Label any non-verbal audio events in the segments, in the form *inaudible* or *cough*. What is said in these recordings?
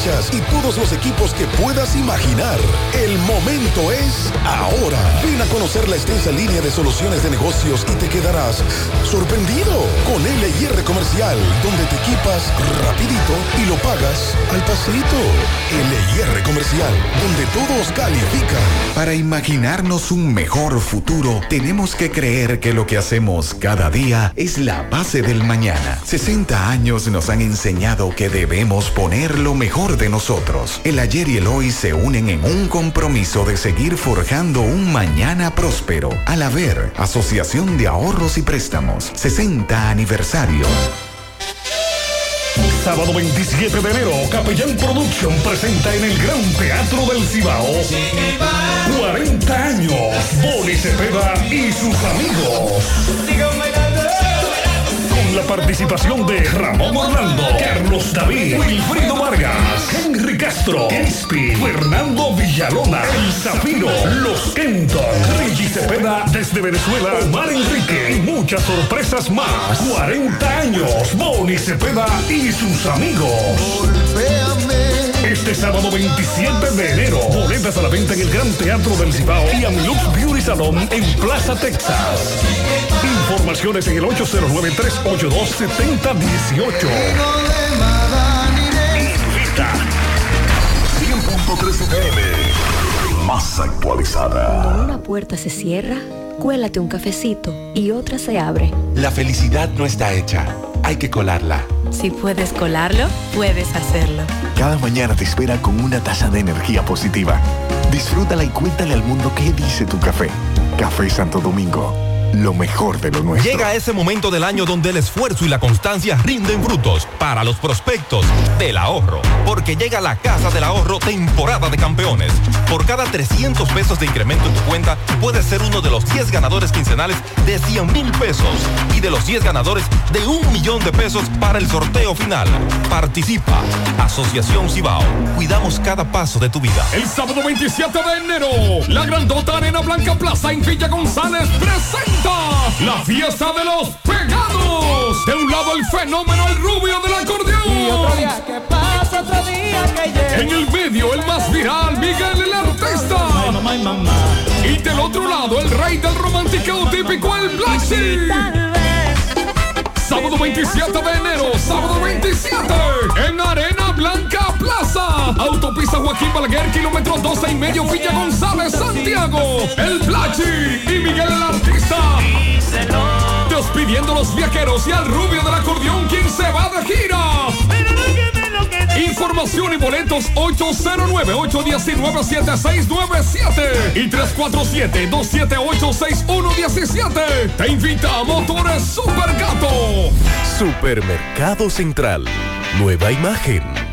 canchas y todos los equipos que puedas imaginar. El momento es ahora. Ven a conocer la extensa línea de soluciones de negocios y te quedarás sorprendido con LIR Comercial, donde te equipas rapidito y lo pagas al pasito. LIR Comercial, donde todos califican. Para imaginarnos un mejor futuro, tenemos que creer que lo que hacemos cada día es la base del mañana. 60 años nos han enseñado que debemos poner lo mejor de nosotros. El ayer y el hoy se unen en un compromiso de seguir forjando un mañana próspero. Al haber Asociación de Ahorros y Préstamos, 60 aniversario. Sábado 27 de enero, Capellán Production presenta en el Gran Teatro del Cibao 40 años, Boni Cepeda y sus amigos. La participación de Ramón Orlando, Carlos David, Wilfrido Vargas, Henry Castro, Crispy, Fernando Villalona, El Zafiro, Los Kenton, Reggie Cepeda desde Venezuela, Omar Enrique y muchas sorpresas más. 40 años, Boni Cepeda y sus amigos. Este sábado 27 de enero, boletas a la venta en el Gran Teatro del Cibao y Amilux Beauty Salon en Plaza Texas. Informaciones en el 809-382-7018. Invita 100.3 FM. Más actualizada. Cuando una puerta se cierra, cuélate un cafecito y otra se abre. La felicidad no está hecha, hay que colarla. Si puedes colarlo, puedes hacerlo. Cada mañana te espera con una taza de energía positiva. Disfrútala y cuéntale al mundo qué dice tu café. Café Santo Domingo, lo mejor de lo nuestro. Llega ese momento del año donde el esfuerzo y la constancia rinden frutos para los prospectos del ahorro. Porque llega la Casa del Ahorro temporada de campeones. Por cada 300 pesos de incremento en tu cuenta, puedes ser uno de los 10 ganadores quincenales de 100 mil pesos y de los 10 ganadores de un millón de pesos para el sorteo final. Participa. Asociación Cibao. Cuidamos cada paso de tu vida. El sábado 27 de enero, la Grandota Arena Blanca Plaza en Villa González presenta la fiesta de los pegados. De un lado el fenómeno, el rubio del acordeón. En el medio, el más viral, Miguel el artista. Y del otro lado, el rey del romántico típico, el Black Sheep. Sábado 27 de enero, sábado 27, en Arena Blanca Autopista Joaquín Balaguer, kilómetro 12 y medio, Villa González, Santiago. El Plachi y Miguel el Artista. Despidiendo los viajeros y al rubio del acordeón, quien se va de gira. Información y boletos 809-819-7697 y 347-278-6117. Te invita a Motores Super Gato. Supermercado Central. Nueva imagen.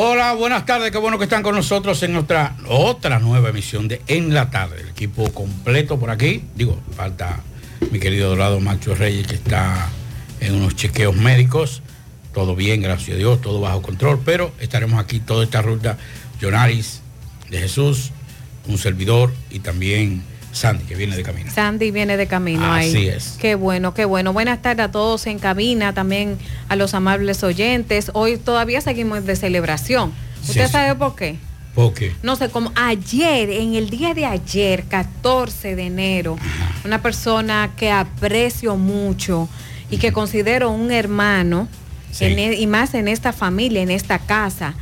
Hola, buenas tardes, qué bueno que están con nosotros en nuestra otra nueva emisión de En la tarde. El equipo completo por aquí. Digo, falta mi querido Dorado Macho Reyes que está en unos chequeos médicos. Todo bien, gracias a Dios, todo bajo control, pero estaremos aquí toda esta ruta. Jonaris de Jesús, un servidor y también Sandy, que viene de camino. Sandy viene de camino ahí. Así es. Qué bueno, qué bueno. Buenas tardes a todos en cabina, también a los amables oyentes. Hoy todavía seguimos de celebración. ¿Usted Sí, sabe por qué? ¿Por qué? No sé, como ayer, en el día de ayer, 14 de enero, una persona que aprecio mucho y que considero un hermano, Sí. en e- y más en esta familia, en esta casa,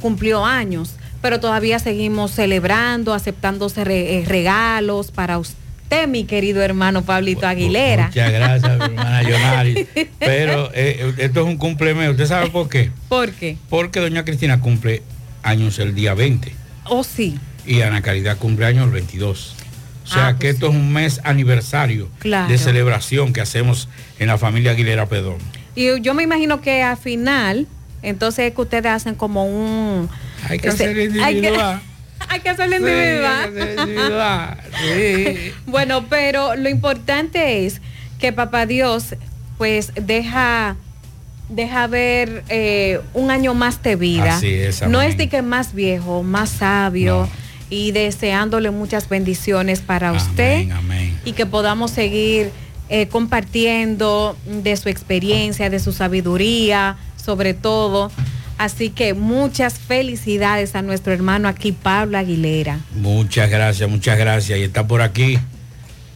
cumplió años. Pero todavía seguimos celebrando, aceptándose re- eh, regalos para usted, mi querido hermano Pablito Aguilera. Muchas gracias, mi hermana *laughs* Yonari. Pero eh, esto es un cumpleaños. ¿Usted sabe por qué? ¿Por qué? Porque doña Cristina cumple años el día 20 Oh, sí, y Ana Caridad cumple años el 22. O sea Ah, que pues esto es un mes aniversario Claro. de celebración que hacemos en la familia Aguilera Pedón. y yo me imino que al final, entonces es que ustedes hacen como un... Hay que ese- *laughs* hacer individual. Hay que hacerlo Sí, individual. individual, sí. bueno, pero lo importante es que Papá Dios pues deja deja ver eh, un año más de vida. Así es, no amén. es de que más viejo, más sabio y deseándole muchas bendiciones para usted y que podamos seguir eh, compartiendo de su experiencia, de su sabiduría, sobre todo. Así que muchas felicidades a nuestro hermano aquí, Pablo Aguilera. Muchas gracias, muchas gracias. Y está por aquí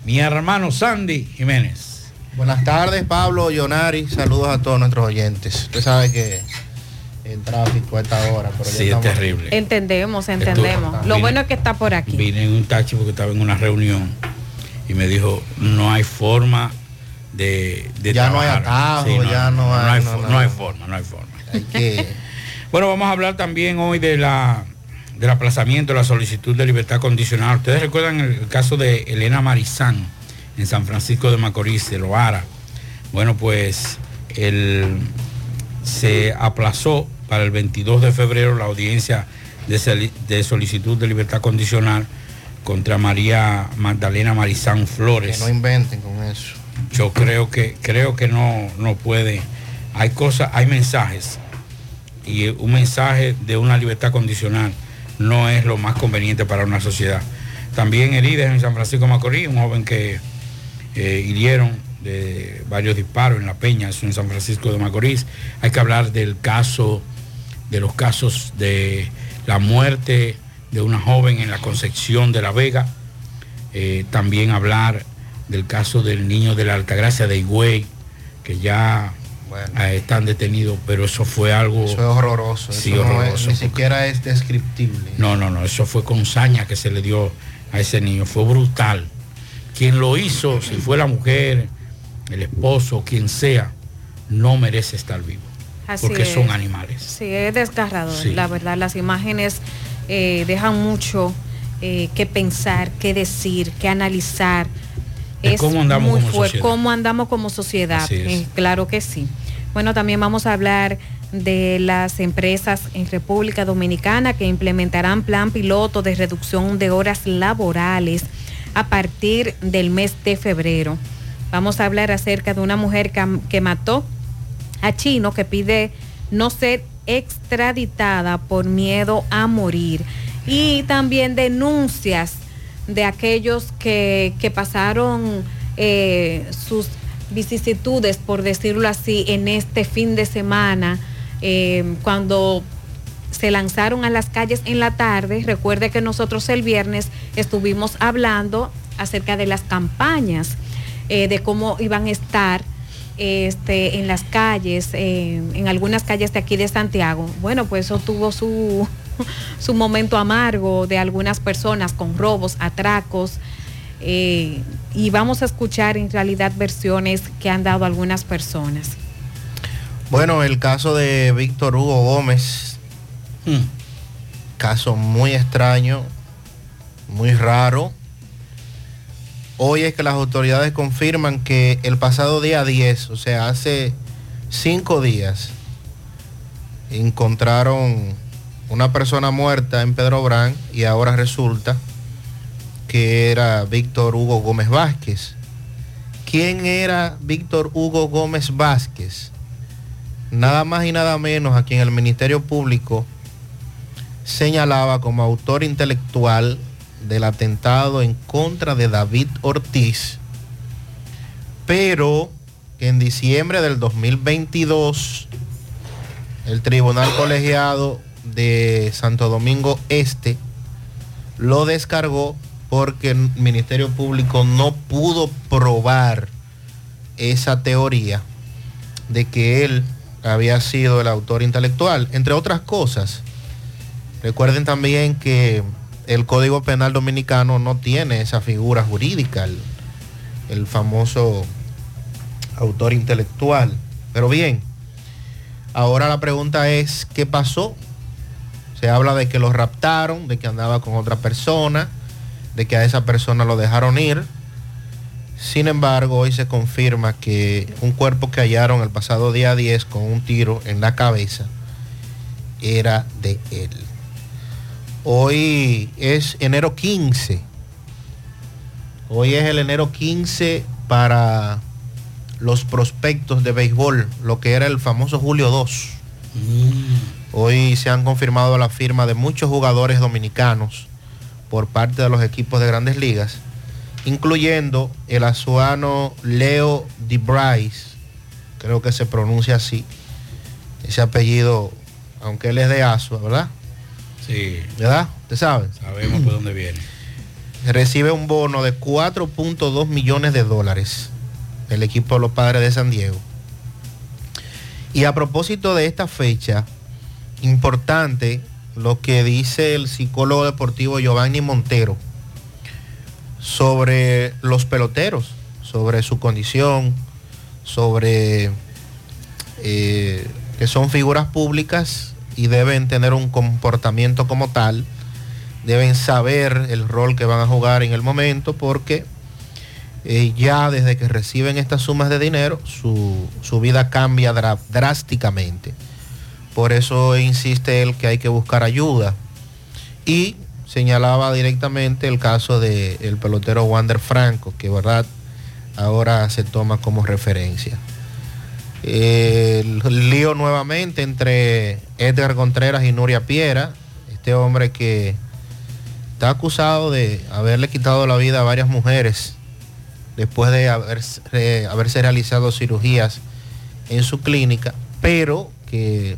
mi hermano Sandy Jiménez. Buenas tardes, Pablo, Yonari. Saludos a todos nuestros oyentes. Usted sabe que el tráfico a esta hora, pero ya Sí, es terrible. Entendemos, entendemos. Estuvo- Lo vine- bueno es que está por aquí. Vine en un taxi porque estaba en una reunión y me dijo, no hay forma de, de Ya no hay trabajar". atajo, ya no hay- no, no, no hay forma, no hay forma. que- bueno, vamos a hablar también hoy de la del aplazamiento de la solicitud de libertad condicional. Ustedes recuerdan el caso de Elena Marizán en San Francisco de Macorís, de Loara. Bueno, pues el, se aplazó para el 22 de febrero la audiencia de, de solicitud de libertad condicional contra María Magdalena Marizán que Flores. no inventen con eso. Yo creo que creo que no, no puede. Hay cosas, hay mensajes y un mensaje de una libertad condicional no es lo más conveniente para una sociedad. También heridas en San Francisco Macorís, un joven que eh, hirieron de varios disparos en La Peña, en San Francisco de Macorís. Hay que hablar del caso, de los casos de la muerte de una joven en la Concepción de La Vega. Eh, también hablar del caso del niño de la Altagracia de Higüey, que ya están detenidos, pero eso fue algo... Eso es horroroso. Sí, eso no es- horroroso. ni siquiera es descriptible. No, no, no, eso fue con saña que se le dio a ese niño, fue brutal. Quien lo hizo, si fue la mujer, el esposo, quien sea, no merece estar vivo, Así porque es. son animales. Sí, es desgarrador, Sí. la verdad. Las imágenes eh, dejan mucho eh, que pensar, que decir, que analizar. De cómo andamos muy como fuerte, sociedad. cómo andamos como sociedad. Es. Eh, claro que sí. Bueno, también vamos a hablar de las empresas en República Dominicana que implementarán plan piloto de reducción de horas laborales a partir del mes de febrero. Vamos a hablar acerca de una mujer que, mató a Chino que pide no ser extraditada por miedo a morir. Y también denuncias de aquellos que, que pasaron eh, sus vicisitudes, por decirlo así, en este fin de semana, eh, cuando se lanzaron a las calles en la tarde. Recuerde que nosotros el viernes estuvimos hablando acerca de las campañas, eh, de cómo iban a estar este, en las calles, eh, en algunas calles de aquí de Santiago. Bueno, pues eso tuvo su, *laughs* su momento amargo de algunas personas con robos, atracos. Eh, y vamos a escuchar en realidad versiones que han dado algunas personas. Bueno, el caso de Víctor Hugo Gómez, caso muy extraño, muy raro. Hoy es que las autoridades confirman que el pasado día 10, o sea, hace cinco días, encontraron una persona muerta en Pedro Brán y ahora resulta que era Víctor Hugo Gómez Vázquez. ¿Quién era Víctor Hugo Gómez Vázquez? Nada más y nada menos a quien el Ministerio Público señalaba como autor intelectual del atentado en contra de David Ortiz, pero que en diciembre del 2022 el Tribunal Colegiado de Santo Domingo Este lo descargó porque el Ministerio Público no pudo probar esa teoría de que él había sido el autor intelectual. Entre otras cosas, Recuerden también que el Código Penal Dominicano no tiene esa figura jurídica, el, famoso autor intelectual. Pero bien, ahora la pregunta es, ¿qué pasó? Se habla de que lo raptaron, de que andaba con otra persona, de que a esa persona lo dejaron ir. Sin embargo, hoy se confirma que un cuerpo que hallaron el pasado día 10 con un tiro en la cabeza era de él. Hoy es enero 15. Hoy es el enero 15 para los prospectos de béisbol, lo que era el famoso Julio 2. Hoy se han confirmado la firma de muchos jugadores dominicanos por parte de los equipos de grandes ligas, incluyendo el azuano Leo DeBrice, creo que se pronuncia así, ese apellido, aunque él es de Asua, ¿verdad? Sí. ¿Verdad? ¿Usted sabe? Sabemos por dónde viene. *clears throat* Recibe un bono de 4.2 millones de dólares el equipo de los padres de San Diego. Y a propósito de esta fecha, importante lo que dice el psicólogo deportivo Giovanni Montero sobre los peloteros, sobre su condición, sobre eh, que son figuras públicas y deben tener un comportamiento como tal, deben saber el rol que van a jugar en el momento porque eh, ya desde que reciben estas sumas de dinero su, su vida cambia drásticamente. Por eso insiste él que hay que buscar ayuda. Y señalaba directamente el caso del pelotero Wander Franco, que verdad ahora se toma como referencia. El lío nuevamente entre Edgar Contreras y Nuria Piera, este hombre que está acusado de haberle quitado la vida a varias mujeres después de haberse, haberse realizado cirugías en su clínica, pero que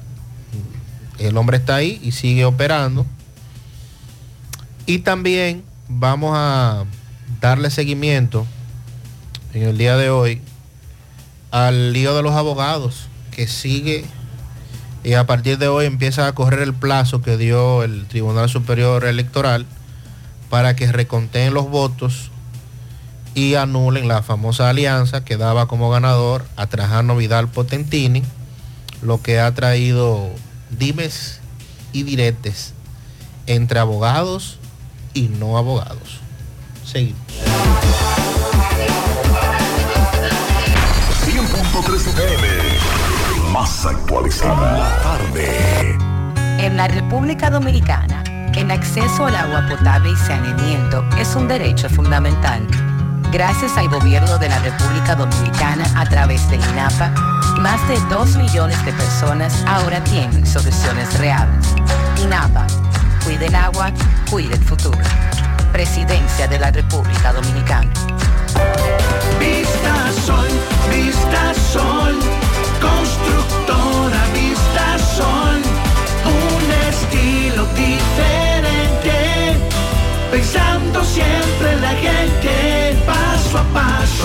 el hombre está ahí y sigue operando. Y también vamos a darle seguimiento en el día de hoy al lío de los abogados que sigue y a partir de hoy empieza a correr el plazo que dio el Tribunal Superior Electoral para que reconteen los votos y anulen la famosa alianza que daba como ganador a Trajano Vidal Potentini, lo que ha traído dimes y diretes entre abogados y no abogados. Seguimos. 100.3 FM. Más actualizada. La tarde. En la República Dominicana, el acceso al agua potable y saneamiento es un derecho fundamental. Gracias al gobierno de la República Dominicana a través de INAPA, más de 2 millones de personas ahora tienen soluciones reales. INAPA, cuide el agua, cuide el futuro. Presidencia de la República Dominicana. Vista Sol, Vista Sol, constructora Vista Sol, un estilo diferente, pensando siempre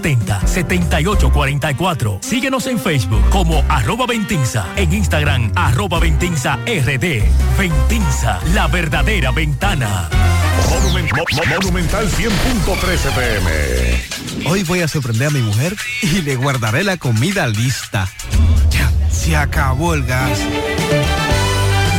809-570-7844. Síguenos en Facebook como arroba Ventinza, en Instagram arroba Ventinza RD. Ventinza, la verdadera ventana. Monumental 100.13 pm. Hoy voy a sorprender a mi mujer y le guardaré la comida lista. Ya, se acabó el gas.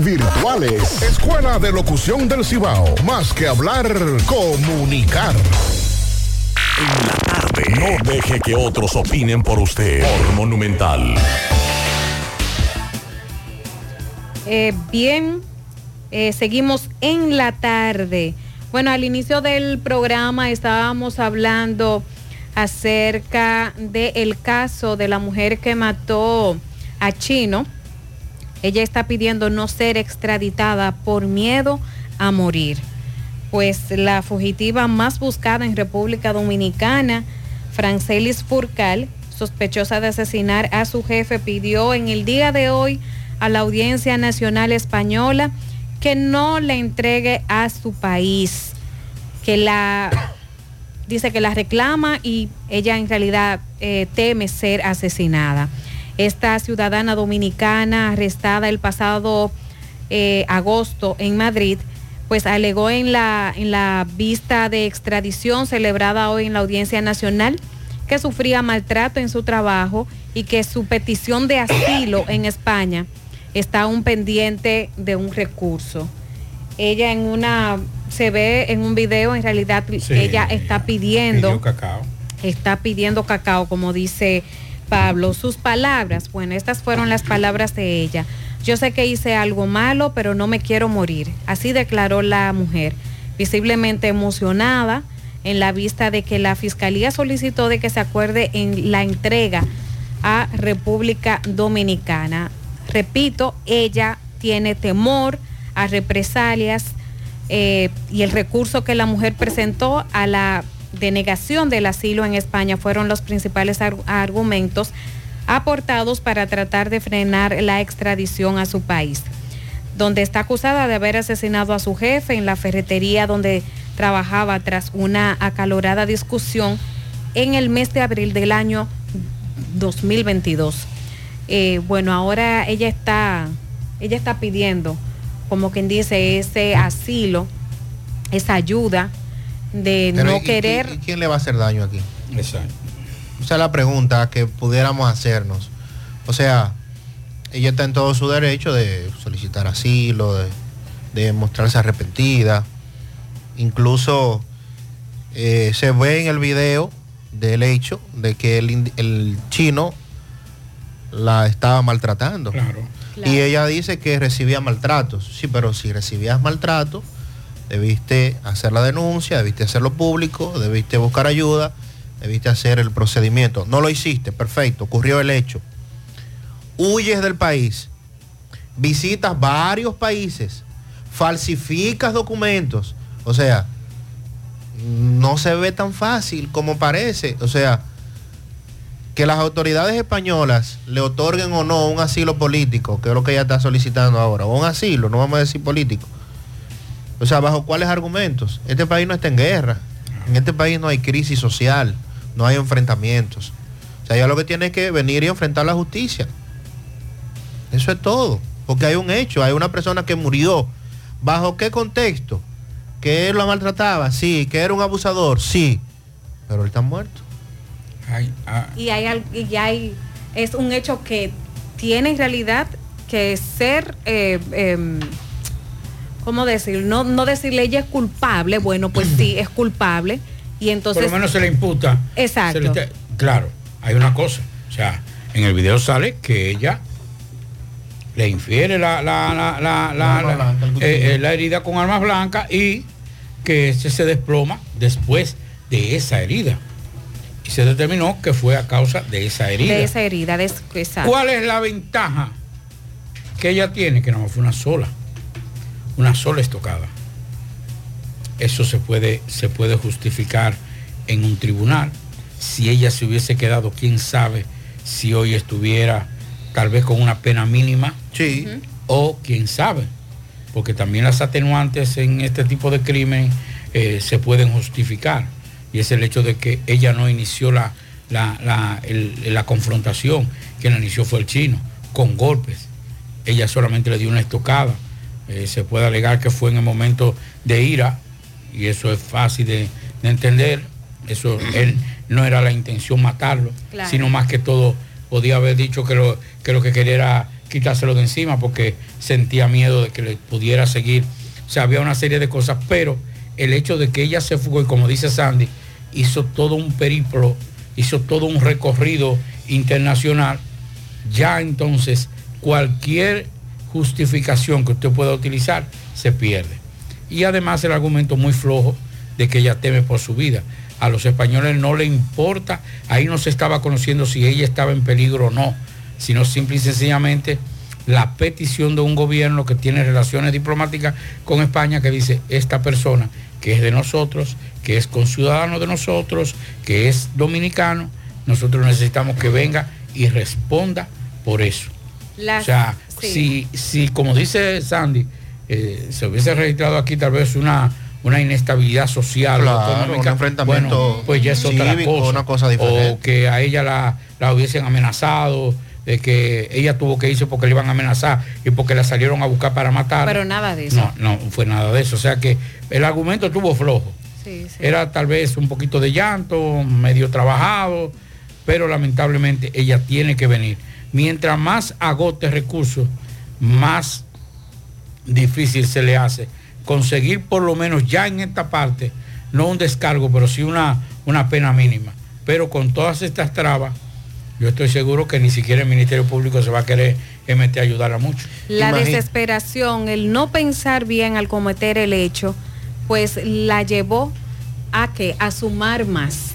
virtuales. Escuela de Locución del Cibao. Más que hablar, comunicar. En la tarde. No deje que otros opinen por usted. Por Monumental. Eh, bien, eh, seguimos en la tarde. Bueno, al inicio del programa estábamos hablando acerca del caso de la mujer que mató a Chino. Ella está pidiendo no ser extraditada por miedo a morir. Pues la fugitiva más buscada en República Dominicana, Francelis Furcal, sospechosa de asesinar a su jefe, pidió en el día de hoy a la Audiencia Nacional Española que no le entregue a su país, que la dice que la reclama y ella en realidad eh, teme ser asesinada. Esta ciudadana dominicana arrestada el pasado eh, agosto en Madrid, pues alegó en la, en la vista de extradición celebrada hoy en la Audiencia Nacional que sufría maltrato en su trabajo y que su petición de asilo en España está aún pendiente de un recurso. Ella en una, se ve en un video, en realidad ella está pidiendo, cacao. está pidiendo cacao, como dice Pablo. Sus palabras, bueno, estas fueron las palabras de ella. Yo sé que hice algo malo, pero no me quiero morir. Así declaró la mujer, visiblemente emocionada en la vista de que la fiscalía solicitó de que se acuerde en la entrega a República Dominicana. Repito, ella tiene temor a represalias eh, y el recurso que la mujer presentó a la denegación del asilo en España fueron los principales argumentos aportados para tratar de frenar la extradición a su país, donde está acusada de haber asesinado a su jefe en la ferretería donde trabajaba tras una acalorada discusión en el mes de abril del año 2022. Eh, bueno, ahora ella está, ella está pidiendo, como quien dice, ese asilo, esa ayuda de no querer. ¿Quién le va a hacer daño aquí? Exacto. Esa es la pregunta que pudiéramos hacernos. O sea, ella está en todo su derecho de solicitar asilo, de, mostrarse arrepentida. Incluso eh, se ve en el video del hecho de que el, el chino la estaba maltratando. Y ella dice que recibía maltratos. Sí, pero si recibías maltrato, debiste hacer la denuncia, debiste hacerlo público, debiste buscar ayuda, debiste hacer el procedimiento. No lo hiciste, perfecto, ocurrió el hecho. Huyes del país, visitas varios países, falsificas documentos. O sea, no se ve tan fácil como parece. O sea, que las autoridades españolas le otorguen o no un asilo político, que es lo que ella está solicitando ahora, o un asilo, no vamos a decir político. O sea, ¿bajo cuáles argumentos? Este país no está en guerra. En este país no hay crisis social, no hay enfrentamientos. O sea, ella lo que tiene es que venir y enfrentar la justicia. Eso es todo. Porque hay un hecho, hay una persona que murió. ¿Bajo qué contexto? Que él lo maltrataba, sí. Que era un abusador, sí. Pero él está muerto. y hay, y hay es un hecho que tiene en realidad que ser eh, em, ¿cómo decir? No, no decirle ella es culpable, bueno, pues sí, *clears throat* es culpable. Y entonces. Por lo menos se le imputa. Exacto. se le está- claro, hay una cosa. O sea, en el video sale que ella le infiere la, la, la, la, eh, eh, la herida con armas blancas y que ese se desploma después de esa herida. Y se determinó que fue a causa de esa herida. de esa herida, de exacto. ¿Cuál es la ventaja que ella tiene? Que no fue una sola, una sola estocada. Eso se puede, se puede justificar en un tribunal. Si ella se hubiese quedado, quién sabe si hoy estuviera tal vez con una pena mínima. Sí. O quién sabe. Porque también las atenuantes en este tipo de crimen eh, se pueden justificar. Y es el hecho de que ella no inició la, la, la- el- la confrontación. Quien la inició fue el chino, con golpes. Ella solamente le dio una estocada. Eh, se puede alegar que fue en el momento de ira, y eso es fácil de, de entender. Eso, él no era la intención matarlo, Claro. sino más que todo podía haber dicho que lo, que lo que quería era quitárselo de encima porque sentía miedo de que le pudiera seguir. O sea, había una serie de cosas, pero el hecho de que ella se fugó y como dice Sandy, hizo todo un periplo, hizo todo un recorrido internacional, ya entonces cualquier justificación que usted pueda utilizar se pierde. Y además el argumento muy flojo de que ella teme por su vida. A los españoles no le importa, ahí no se estaba conociendo si ella estaba en peligro o no, sino simple y sencillamente la petición de un gobierno que tiene relaciones diplomáticas con España que dice, esta persona que es de nosotros, que es conciudadano de nosotros, que es dominicano, nosotros necesitamos que venga y responda por eso. Las- o sea, sí. si, si, como dice Sandy, eh, se hubiese registrado aquí tal vez una, una inestabilidad social, Claro, o económica, un enfrentamiento bueno, pues ya es otra cosa. una cosa diferente. O que a ella la, la hubiesen amenazado, de que ella tuvo que irse porque le iban a amenazar y porque la salieron a buscar para matar. Pero nada de eso. No, no fue nada de eso. O sea que el argumento estuvo flojo. Sí, sí. Era tal vez un poquito de llanto, medio trabajado, pero lamentablemente ella tiene que venir. Mientras más agote recursos, más difícil se le hace conseguir por lo menos ya en esta parte, no un descargo, pero sí una, una pena mínima. Pero con todas estas trabas, yo estoy seguro que ni siquiera el Ministerio Público se va a querer meter a ayudar a muchos. La desesperación, el no pensar bien al cometer el hecho, pues la llevó a que a sumar más.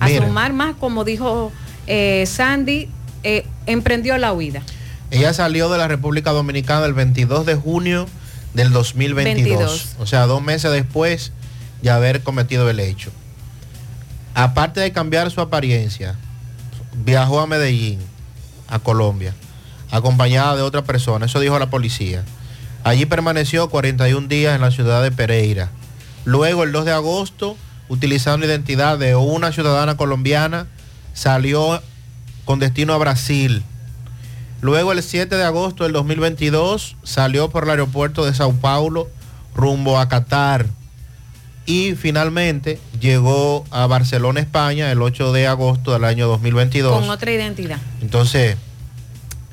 A Mira. sumar más, como dijo eh, Sandy, eh, emprendió la huida. Ella salió de la República Dominicana el 22 de junio del 2022. 22. O sea, dos meses después de haber cometido el hecho. Aparte de cambiar su apariencia, viajó a Medellín, a Colombia, acompañada de otra persona. Eso dijo la policía. Allí permaneció 41 días en la ciudad de Pereira. Luego, el 2 de agosto, utilizando la identidad de una ciudadana colombiana, salió con destino a Brasil. Luego el 7 de agosto del 2022 salió por el aeropuerto de Sao Paulo rumbo a Qatar y finalmente llegó a Barcelona, España el 8 de agosto del año 2022. Con otra identidad. Entonces,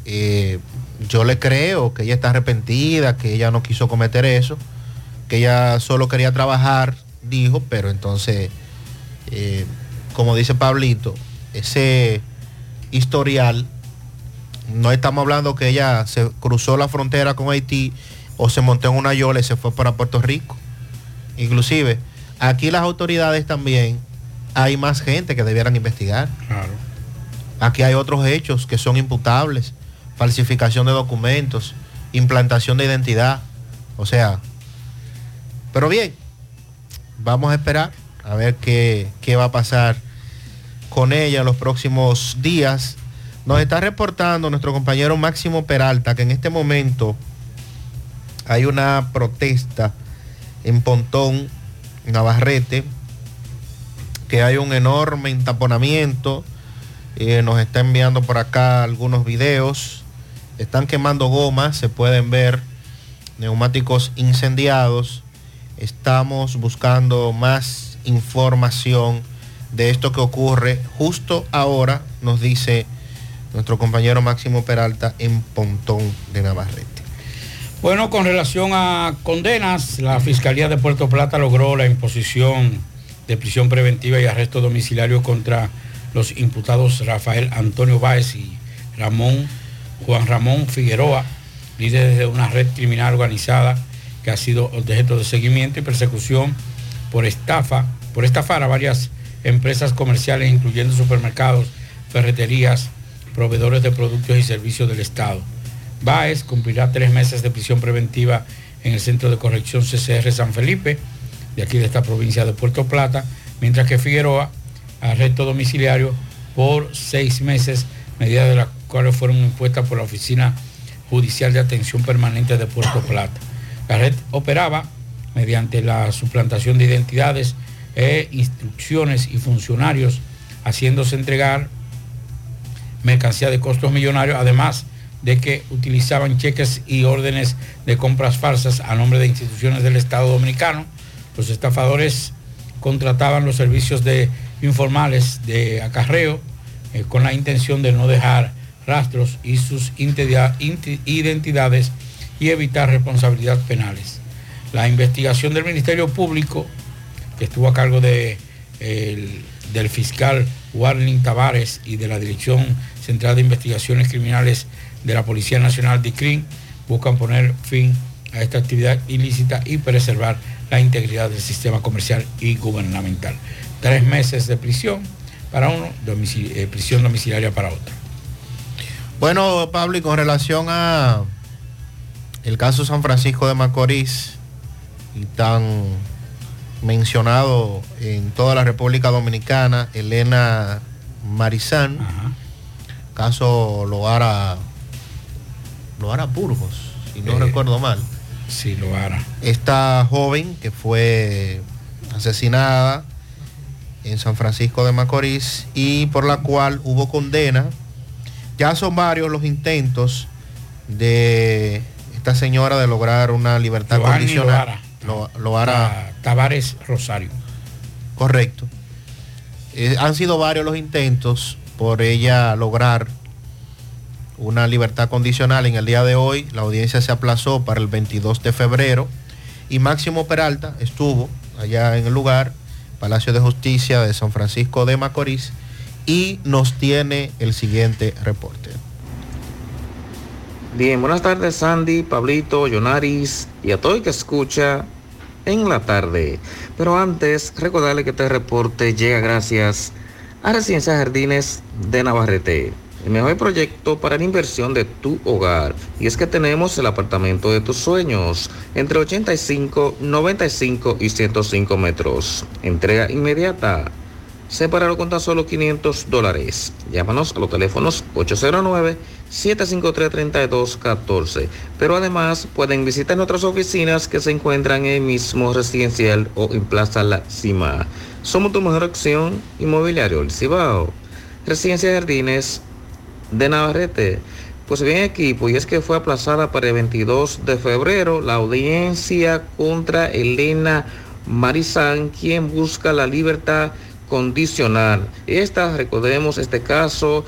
eh, yo le creo que ella está arrepentida, que ella no quiso cometer eso, que ella solo quería trabajar, dijo, pero entonces, eh, como dice Pablito, ese historial, no estamos hablando que ella se cruzó la frontera con Haití o se montó en una yola y se fue para Puerto Rico. Inclusive, aquí las autoridades también hay más gente que debieran investigar. Claro. Aquí hay otros hechos que son imputables, falsificación de documentos, implantación de identidad. O sea, pero bien, vamos a esperar a ver qué, qué va a pasar con ella los próximos días. Nos está reportando nuestro compañero Máximo Peralta que en este momento hay una protesta en Pontón, Navarrete, que hay un enorme entaponamiento. Eh, nos está enviando por acá algunos videos. Están quemando gomas, se pueden ver neumáticos incendiados. Estamos buscando más información de esto que ocurre justo ahora, nos dice nuestro compañero Máximo Peralta en Pontón de Navarrete. Bueno, con relación a condenas, la Fiscalía de Puerto Plata logró la imposición de prisión preventiva y arresto domiciliario contra los imputados Rafael Antonio Báez y Ramón Juan Ramón Figueroa, líderes de una red criminal organizada que ha sido objeto de seguimiento y persecución por estafa, por estafar a varias empresas comerciales, incluyendo supermercados, ferreterías, proveedores de productos y servicios del Estado. Báez cumplirá tres meses de prisión preventiva en el Centro de Corrección CCR San Felipe, de aquí de esta provincia de Puerto Plata, mientras que Figueroa, arresto domiciliario por seis meses, medidas de las cuales fueron impuestas por la Oficina Judicial de Atención Permanente de Puerto Plata. La red operaba mediante la suplantación de identidades e instrucciones y funcionarios, haciéndose entregar mercancía de costos millonarios, además de que utilizaban cheques y órdenes de compras falsas a nombre de instituciones del Estado Dominicano. Los estafadores contrataban los servicios de informales de acarreo eh, con la intención de no dejar rastros y sus identidades y evitar responsabilidades penales. La investigación del Ministerio Público, que estuvo a cargo de, el, del fiscal Warling Tavares y de la Dirección Central de Investigaciones Criminales de la Policía Nacional de CRIM, buscan poner fin a esta actividad ilícita y preservar la integridad del sistema comercial y gubernamental. Tres meses de prisión para uno, eh, prisión domiciliaria para otro. Bueno, Pablo, y con relación a el caso San Francisco de Macorís, y tan mencionado en toda la República Dominicana, Elena Marizán, caso Loara, Loara Burgos, si no Eh, recuerdo mal. Sí, Loara. Esta joven que fue asesinada en San Francisco de Macorís y por la cual hubo condena. Ya son varios los intentos de esta señora de lograr una libertad condicional. Lo- Loara Tavares Rosario. Correcto. Eh, han sido varios los intentos por ella lograr una libertad condicional. En el día de hoy la audiencia se aplazó para el 22 de febrero y Máximo Peralta estuvo allá en el lugar, Palacio de Justicia de San Francisco de Macorís, y nos tiene el siguiente reporte. Bien, buenas tardes Sandy, Pablito, Yonaris y a todo el que escucha en la tarde. Pero antes, recordarle que este reporte llega gracias a Residencia Jardines de Navarrete, el mejor proyecto para la inversión de tu hogar. Y es que tenemos el apartamento de tus sueños, entre 85, 95 y 105 metros. Entrega inmediata. Sepáralo con tan solo 500 dólares. Llámanos a los teléfonos 809-753-3214. Pero además pueden visitar nuestras oficinas que se encuentran en el mismo residencial o en Plaza La Cima. Somos tu mejor opción inmobiliario, el Cibao. Residencia de Jardines de Navarrete. Pues bien equipo, y es que fue aplazada para el 22 de febrero la audiencia contra Elena Marizán, quien busca la libertad condicional. Esta, recordemos este caso,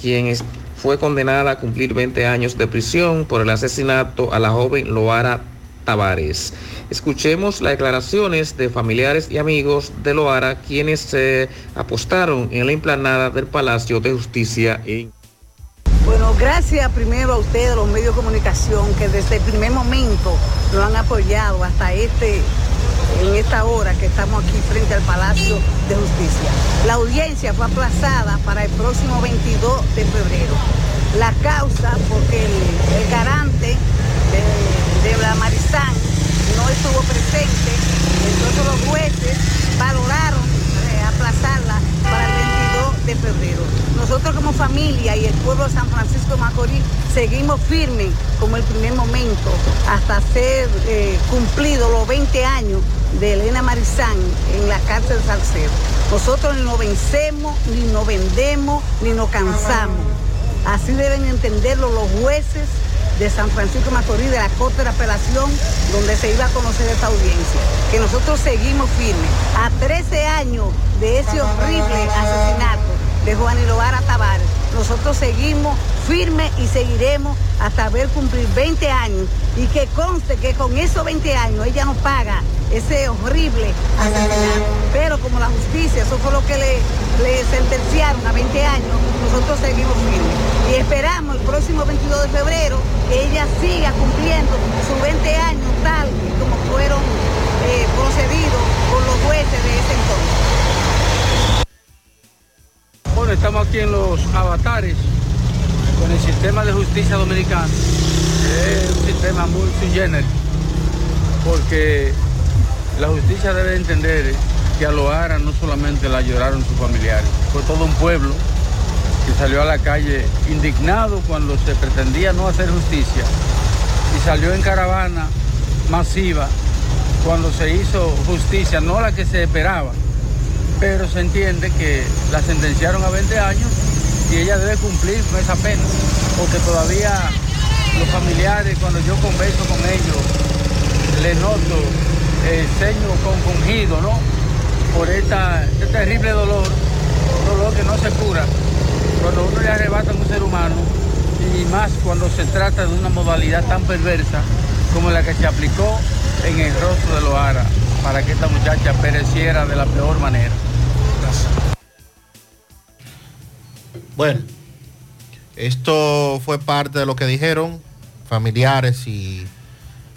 quien fue condenada a cumplir 20 años de prisión por el asesinato a la joven Loara Tavares. Escuchemos las declaraciones de familiares y amigos de Loara quienes se apostaron en la implanada del Palacio de Justicia en Bueno, gracias primero a ustedes, los medios de comunicación, que desde el primer momento lo han apoyado hasta este, en esta hora que estamos aquí frente al Palacio de Justicia. La audiencia fue aplazada para el próximo 22 de febrero. La causa, porque el, el garante de, de la Marizán no estuvo presente, entonces los jueces valoraron eh, aplazarla para el 22 de febrero. Nosotros como familia y el pueblo de San Francisco de Macorís seguimos firmes como el primer momento hasta ser eh, cumplido los 20 años de Elena Marizán en la cárcel de Salcedo. Nosotros ni nos vencemos, ni nos vendemos, ni nos cansamos. Así deben entenderlo los jueces de San Francisco de Macorís, de la Corte de Apelación, donde se iba a conocer esta audiencia. Que nosotros seguimos firmes. A 13 años de ese horrible asesinato de Juan Iloara Tavares, nosotros seguimos firmes y seguiremos hasta ver cumplir 20 años y que conste que con esos 20 años ella nos paga ese horrible asesinato. Pero como la justicia, eso fue lo que le, sentenciaron a 20 años, nosotros seguimos firmes. Y esperamos el próximo 22 de febrero que ella siga cumpliendo sus 20 años tal y como fueron eh, procedidos por los jueces de ese entonces. Bueno, estamos aquí en los avatares con el sistema de justicia dominicano. Es un sistema muy sui generis, porque la justicia debe entender que a Loara no solamente la lloraron sus familiares, fue todo un pueblo que salió a la calle indignado cuando se pretendía no hacer justicia y salió en caravana masiva cuando se hizo justicia, no la que se esperaba, pero se entiende que la sentenciaron a 20 años y ella debe cumplir con esa pena, porque todavía los familiares, cuando yo converso con ellos, les noto el ceño compungido, ¿no? Por esta, este terrible dolor, dolor que no se cura, cuando uno le arrebata a un ser humano, y más cuando se trata de una modalidad tan perversa como la que se aplicó en el rostro de Loara, para que esta muchacha pereciera de la peor manera. Bueno, esto fue parte de lo que dijeron familiares y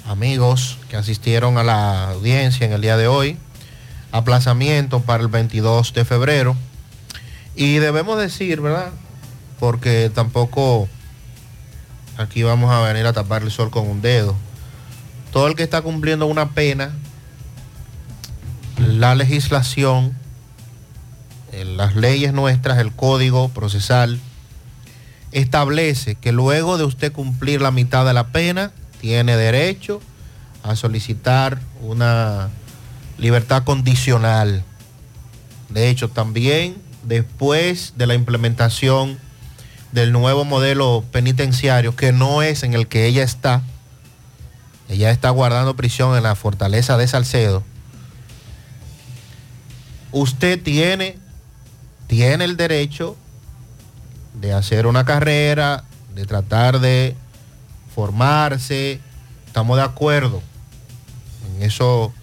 amigos que asistieron a la audiencia en el día de hoy. Aplazamiento para el 22 de febrero. Y debemos decir, ¿verdad? Porque tampoco aquí vamos a venir a tapar el sol con un dedo. Todo el que está cumpliendo una pena, la legislación, las leyes nuestras, el código procesal, establece que luego de usted cumplir la mitad de la pena, tiene derecho a solicitar una libertad condicional. De hecho, también después de la implementación del nuevo modelo penitenciario, que no es en el que ella está, ella está guardando prisión en la fortaleza de Salcedo, usted tiene, tiene el derecho de hacer una carrera, de tratar de formarse, estamos de acuerdo, en eso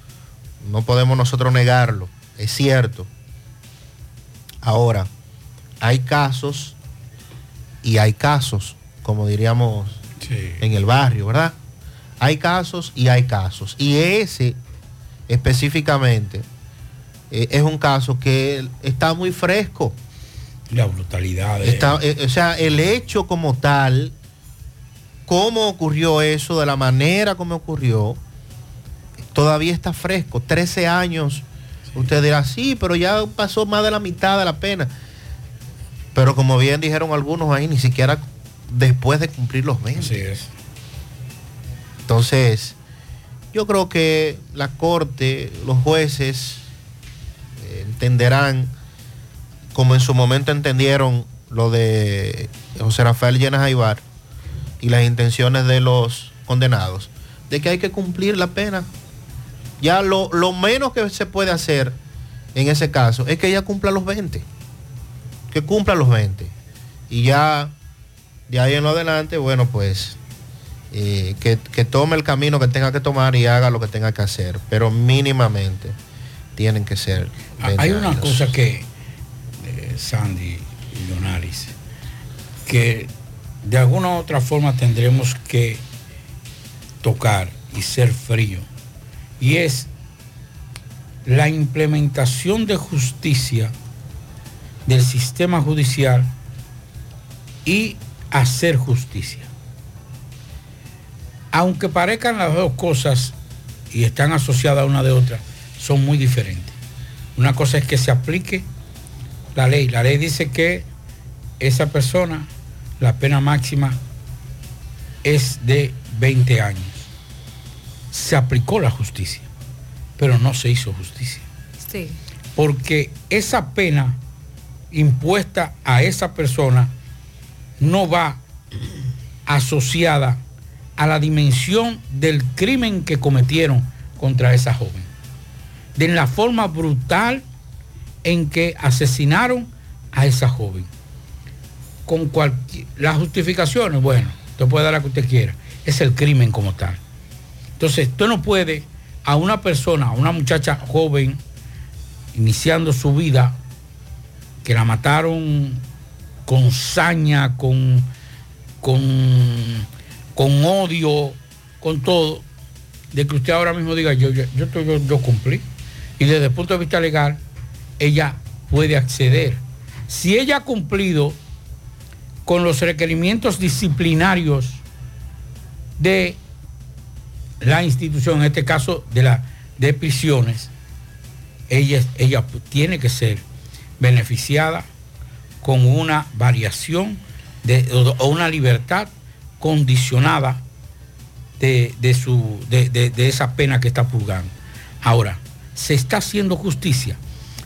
no podemos nosotros negarlo, es cierto. Ahora, hay casos y hay casos, como diríamos en el barrio, ¿verdad? Hay casos y hay casos. Y ese específicamente eh, es un caso que está muy fresco. La brutalidad. de- Está, eh, o sea, el hecho como tal, cómo ocurrió eso, de la manera como ocurrió, todavía está fresco. 13 años. Usted dirá, sí, pero ya pasó más de la mitad de la pena. Pero como bien dijeron algunos ahí, ni siquiera después de cumplir los 20. Entonces, yo creo que la corte, los jueces entenderán, como en su momento entendieron lo de José Rafael Llenas Aybar y las intenciones de los condenados, de que hay que cumplir la pena. Ya lo, lo menos que se puede hacer en ese caso es que ella cumpla los 20. Que cumpla los 20. Y ya de ahí en adelante, bueno, pues eh, que, que tome el camino que tenga que tomar y haga lo que tenga que hacer, pero mínimamente tienen que ser. Ah, 20 Hay una años. cosa que eh, Sandy y Leonaris, que de alguna u otra forma tendremos que tocar y ser frío, y es la implementación de justicia del sistema judicial y hacer justicia. Aunque parezcan las dos cosas y están asociadas una de otra, son muy diferentes. Una cosa es que se aplique la ley. La ley dice que esa persona, la pena máxima es de 20 años. Se aplicó la justicia, pero no se hizo justicia. Sí. Porque esa pena impuesta a esa persona no va asociada a la dimensión del crimen que cometieron contra esa joven. De la forma brutal en que asesinaron a esa joven. Con cualquier, las justificaciones, bueno, usted puede dar la que usted quiera. Es el crimen como tal. Entonces, usted no puede a una persona, a una muchacha joven, iniciando su vida, que la mataron con saña, con, con, con odio, con todo, de que usted ahora mismo diga, yo, yo, yo, cumplí. Y desde el punto de vista legal, ella puede acceder. Si ella ha cumplido con los requerimientos disciplinarios de la institución, en este caso de la de prisiones, ella, ella tiene que ser beneficiada con una variación de, o una libertad condicionada de, de su, de, de- de esa pena que está purgando. Ahora, se está haciendo justicia.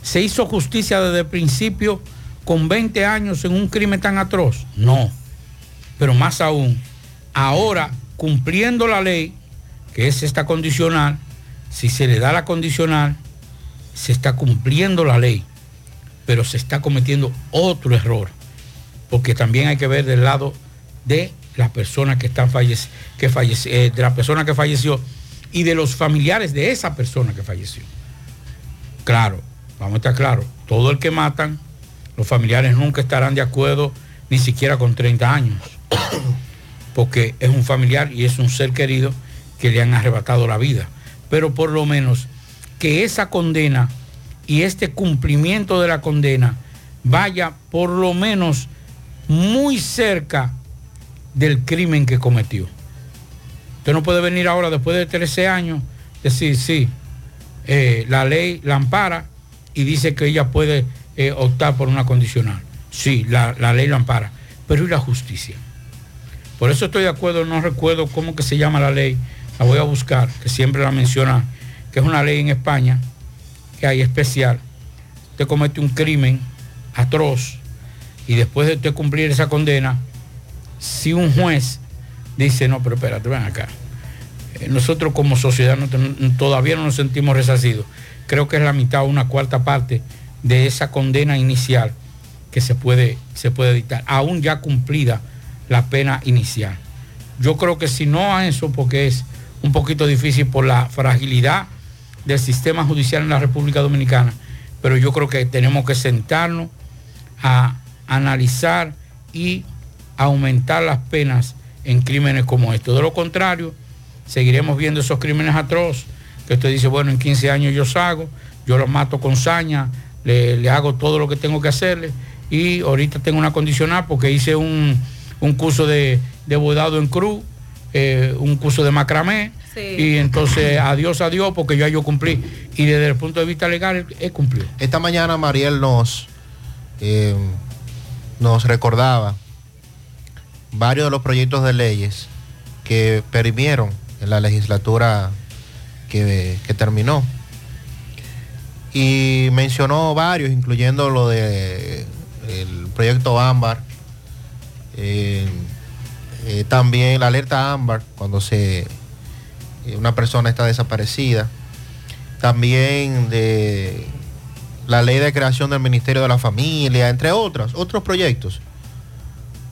¿Se hizo justicia desde el principio con 20 años en un crimen tan atroz? No. Pero más aún, ahora cumpliendo la ley, que es esta condicional, si se le da la condicional, se está cumpliendo la ley, pero se está cometiendo otro error, porque también hay que ver del lado de la persona que está fallec que fallece- eh, de la persona que falleció y de los familiares de esa persona que falleció. Claro, vamos a estar claros, todo el que matan, los familiares nunca estarán de acuerdo ni siquiera con 30 años, *coughs* porque es un familiar y es un ser querido que le han arrebatado la vida. Pero por lo menos que esa condena y este cumplimiento de la condena vaya por lo menos muy cerca del crimen que cometió. Usted no puede venir ahora después de 13 años decir, sí, eh, la ley la ampara y dice que ella puede eh, optar por una condicional. Sí, la, la ley la ampara, pero ¿y la justicia? Por eso estoy de acuerdo, no recuerdo cómo que se llama la ley, la voy a buscar, que siempre la menciona, que es una ley en España, que hay especial. Usted comete un crimen atroz y después de usted cumplir esa condena, si un juez dice, no, pero espérate, ven acá. Eh, Nosotros como sociedad todavía no nos sentimos resarcidos. Creo que es la mitad o una cuarta parte de esa condena inicial que se puede, se puede dictar, aún ya cumplida la pena inicial. Yo creo que si no a eso, porque es un poquito difícil por la fragilidad del sistema judicial en la República Dominicana, pero yo creo que tenemos que sentarnos a analizar y aumentar las penas en crímenes como estos. De lo contrario, seguiremos viendo esos crímenes atroces, que usted dice, bueno, en 15 años yo salgo, yo los mato con saña, le, le hago todo lo que tengo que hacerle y ahorita tengo una condicional porque hice un, un curso de, de bordado en cruz, eh, un curso de macramé, Sí. y entonces adiós, adiós, porque ya yo cumplí. Y desde el punto de vista legal he cumplido. Esta mañana Mariel nos, eh, nos recordaba varios de los proyectos de leyes que perimieron la legislatura que, que terminó. Y mencionó varios, incluyendo lo de el proyecto Ámbar, eh, eh, también la alerta Ámbar, cuando se eh, una persona está desaparecida, también de la ley de creación del Ministerio de la Familia, entre otros, otros proyectos.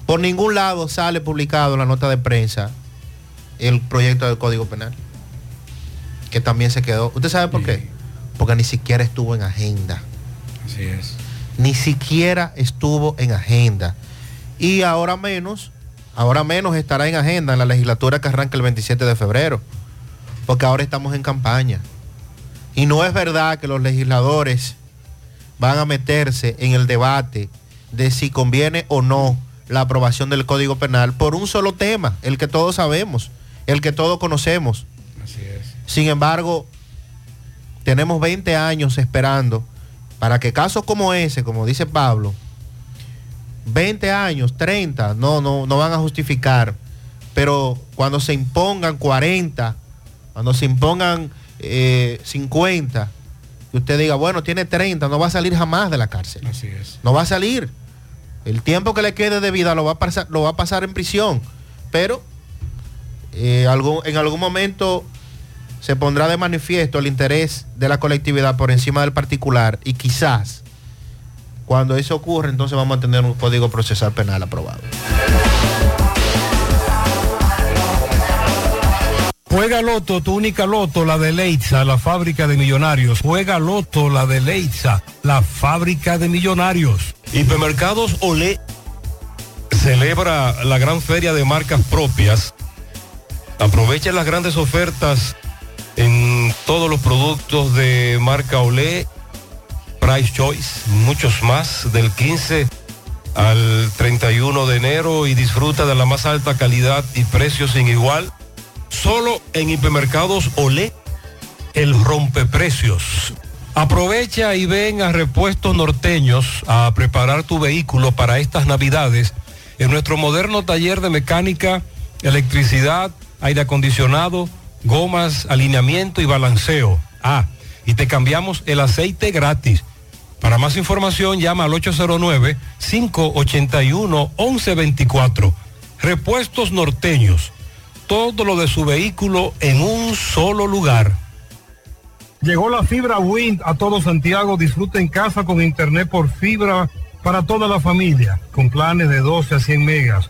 Por ningún lado sale publicado en la nota de prensa el proyecto del Código Penal, que también se quedó. ¿Usted sabe por qué? Porque ni siquiera estuvo en agenda. Así es. Ni siquiera estuvo en agenda. Y ahora menos, ahora menos estará en agenda en la legislatura que arranca el 27 de febrero. Porque ahora estamos en campaña. Y no es verdad que los legisladores van a meterse en el debate de si conviene o no la aprobación del Código Penal por un solo tema, el que todos sabemos, el que todos conocemos. Así es. Sin embargo, tenemos 20 años esperando para que casos como ese, como dice Pablo, 20 años, 30, no, no, no van a justificar. Pero cuando se impongan 40, cuando se impongan eh, 50, que usted diga, bueno, tiene 30, no va a salir jamás de la cárcel. Así es. No va a salir. El tiempo que le quede de vida lo va a pasar, lo va a pasar en prisión. Pero eh, algún- en algún momento se pondrá de manifiesto el interés de la colectividad por encima del particular y quizás cuando eso ocurra entonces vamos a tener un código procesal penal aprobado. Juega Loto, tu única Loto, la de Leitza, la fábrica de millonarios. Juega Loto, la de Leitza, la fábrica de millonarios. Hipermercados Olé celebra la gran feria de marcas propias. Aprovecha las grandes ofertas en todos los productos de marca Olé, Price Choice, muchos más, del 15 al 31 de enero y disfruta de la más alta calidad y precios sin igual. Solo en hipermercados Olé, el rompeprecios. Aprovecha y ven a Repuestos Norteños a preparar tu vehículo para estas navidades en nuestro moderno taller de mecánica, electricidad, aire acondicionado, gomas, alineamiento y balanceo. Ah, y te cambiamos el aceite gratis. Para más información llama al 809-581-1124. Repuestos Norteños. Todo lo de su vehículo en un solo lugar. Llegó la fibra Wind a todo Santiago. Disfruta en casa con internet por fibra para toda la familia, con planes de 12 a 100 megas,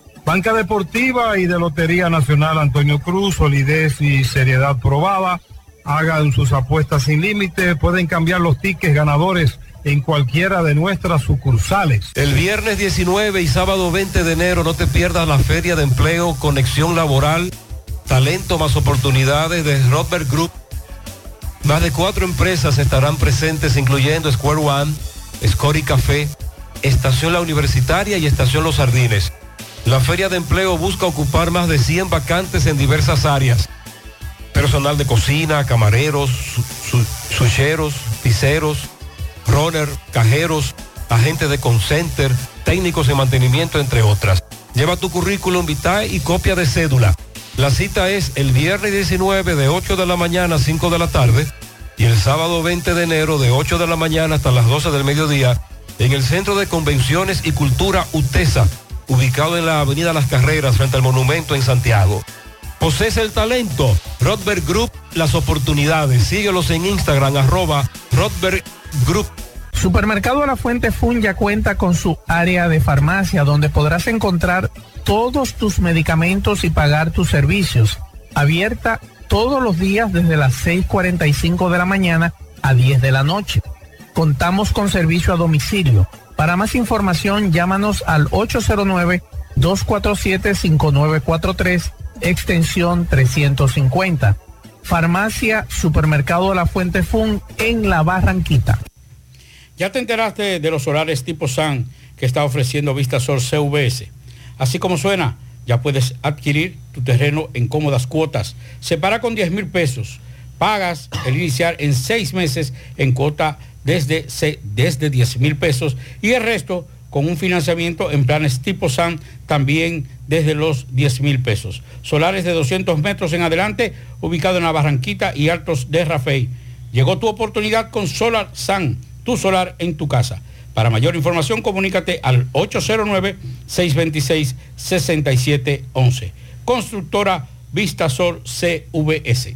Banca Deportiva y de Lotería Nacional Antonio Cruz, solidez y seriedad probada. Hagan sus apuestas sin límite, pueden cambiar los tickets ganadores en cualquiera de nuestras sucursales. El viernes 19 y sábado 20 de enero no te pierdas la Feria de Empleo Conexión Laboral, Talento más Oportunidades de Robert Group. Más de cuatro empresas estarán presentes, incluyendo Square One, Scori Café, Estación La Universitaria y Estación Los Jardines. La Feria de Empleo busca ocupar más de 100 vacantes en diversas áreas. Personal de cocina, camareros, su- sucheros, runner, cajeros, agentes de center, técnicos de mantenimiento, entre otras. Lleva tu currículum vitae y copia de cédula. La cita es el viernes 19 de 8 de la mañana a 5 de la tarde y el sábado 20 de enero de 8 de la mañana hasta las 12 del mediodía en el Centro de Convenciones y Cultura UTESA, ubicado en la Avenida Las Carreras frente al Monumento en Santiago. Posees el talento. Rodberg Group, las oportunidades. Síguelos en Instagram, arroba Rodberg Group. Supermercado La Fuente Fun ya cuenta con su área de farmacia donde podrás encontrar todos tus medicamentos y pagar tus servicios. Abierta todos los días desde las 6.45 de la mañana a 10 de la noche. Contamos con servicio a domicilio. Para más información llámanos al 809-247-5943, extensión 350. Farmacia Supermercado La Fuente Fun en La Barranquita. ¿Ya te enteraste de los solares tipo SAN que está ofreciendo Vistasol CVS? Así como suena, ya puedes adquirir tu terreno en cómodas cuotas. Separa con 10 mil pesos. Pagas el iniciar en seis meses en cuota desde, desde 10 mil pesos y el resto con un financiamiento en planes tipo SAN también desde los 10 mil pesos. Solares de 200 metros en adelante, ubicado en la Barranquita y Altos de Rafey. Llegó tu oportunidad con Solar San, tu solar en tu casa. Para mayor información, comunícate al 809-626-6711. Constructora Vistasol CVS.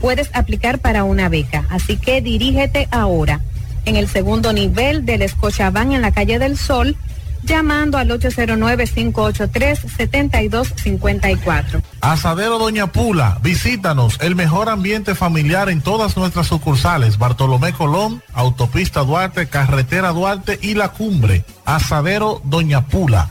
puedes aplicar para una beca. Así que dirígete ahora en el segundo nivel del Escochabán en la calle del Sol, llamando al 809-583-7254. Asadero Doña Pula, visítanos, el mejor ambiente familiar en todas nuestras sucursales, Bartolomé Colón, Autopista Duarte, Carretera Duarte y La Cumbre. Asadero Doña Pula.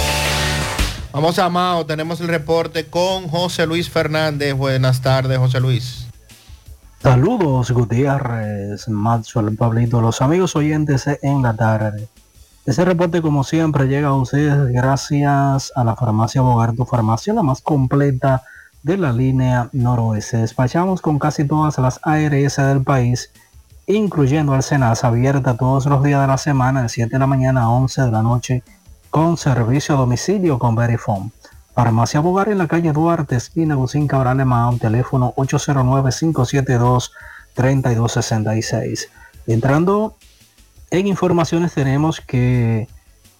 Vamos a Mao, tenemos el reporte con José Luis Fernández. Buenas tardes, José Luis. Saludos, Gutiérrez, Maxwell, Pablito, los amigos oyentes en la tarde. Ese reporte, como siempre, llega a ustedes gracias a la farmacia Bogar, tu farmacia la más completa de la línea noroeste. Despachamos con casi todas las ARS del país, incluyendo al Senas, abierta todos los días de la semana, de 7 de la mañana a 11 de la noche con servicio a domicilio con Verifone. Farmacia Bogar en la calle Duarte, esquina Gusín Cabral Alemán, teléfono 809-572-3266. Entrando en informaciones tenemos que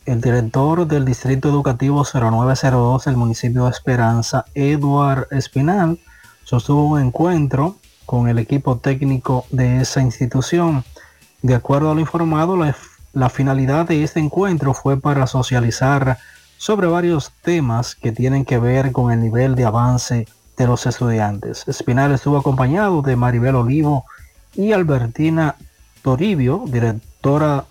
el director del Distrito Educativo 0902 del municipio de Esperanza, Eduard Espinal, sostuvo un encuentro con el equipo técnico de esa institución. De acuerdo a lo informado, la la finalidad de este encuentro fue para socializar sobre varios temas que tienen que ver con el nivel de avance de los estudiantes. Espinal estuvo acompañado de Maribel Olivo y Albertina Toribio, directora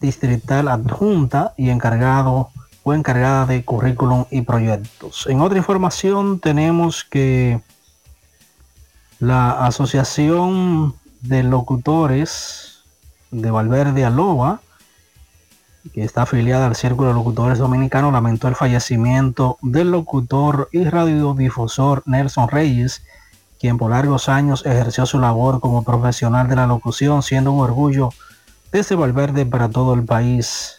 distrital adjunta y encargado o encargada de currículum y proyectos. En otra información tenemos que la Asociación de Locutores de Valverde Aloba que está afiliada al Círculo de Locutores Dominicanos, lamentó el fallecimiento del locutor y radiodifusor Nelson Reyes, quien por largos años ejerció su labor como profesional de la locución, siendo un orgullo desde Valverde para todo el país.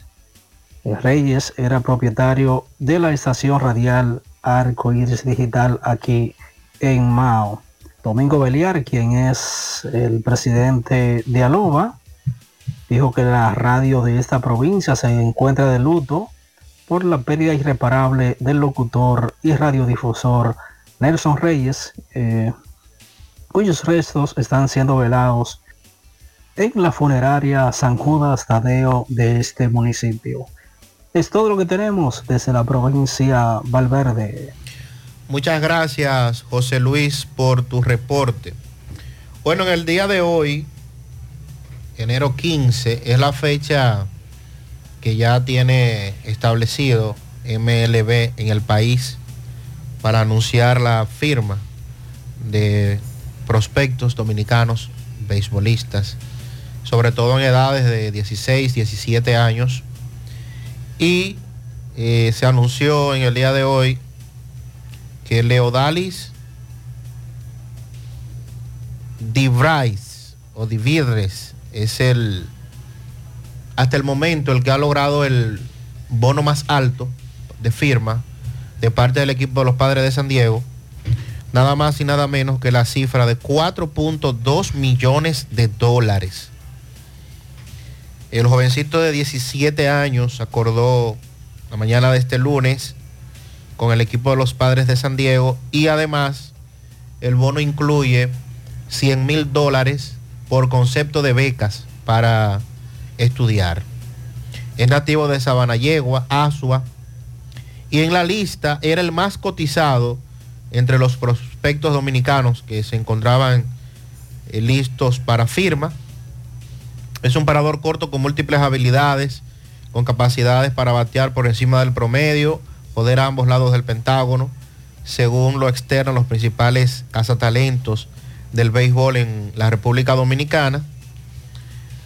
Reyes era propietario de la estación radial Arco Iris Digital aquí en Mao. Domingo Beliar, quien es el presidente de Aloba, dijo que la radio de esta provincia se encuentra de luto por la pérdida irreparable del locutor y radiodifusor Nelson Reyes, eh, cuyos restos están siendo velados en la funeraria San Judas Tadeo de este municipio. Es todo lo que tenemos desde la provincia Valverde. Muchas gracias, José Luis, por tu reporte. Bueno, en el día de hoy enero 15 es la fecha que ya tiene establecido MLB en el país para anunciar la firma de prospectos dominicanos, beisbolistas, sobre todo en edades de 16, 17 años, y eh, se anunció en el día de hoy que Leodalis Divrais o Dividres es el hasta el momento el que ha logrado el bono más alto de firma de parte del equipo de los padres de San Diego, nada más y nada menos que la cifra de 4.2 millones de dólares. El jovencito de 17 años acordó la mañana de este lunes con el equipo de los padres de San Diego y además el bono incluye 100 mil dólares por concepto de becas para estudiar. Es nativo de Sabanayegua, Asua, y en la lista era el más cotizado entre los prospectos dominicanos que se encontraban eh, listos para firma. Es un parador corto con múltiples habilidades, con capacidades para batear por encima del promedio, poder a ambos lados del pentágono, según lo externo los principales cazatalentos del béisbol en la República Dominicana.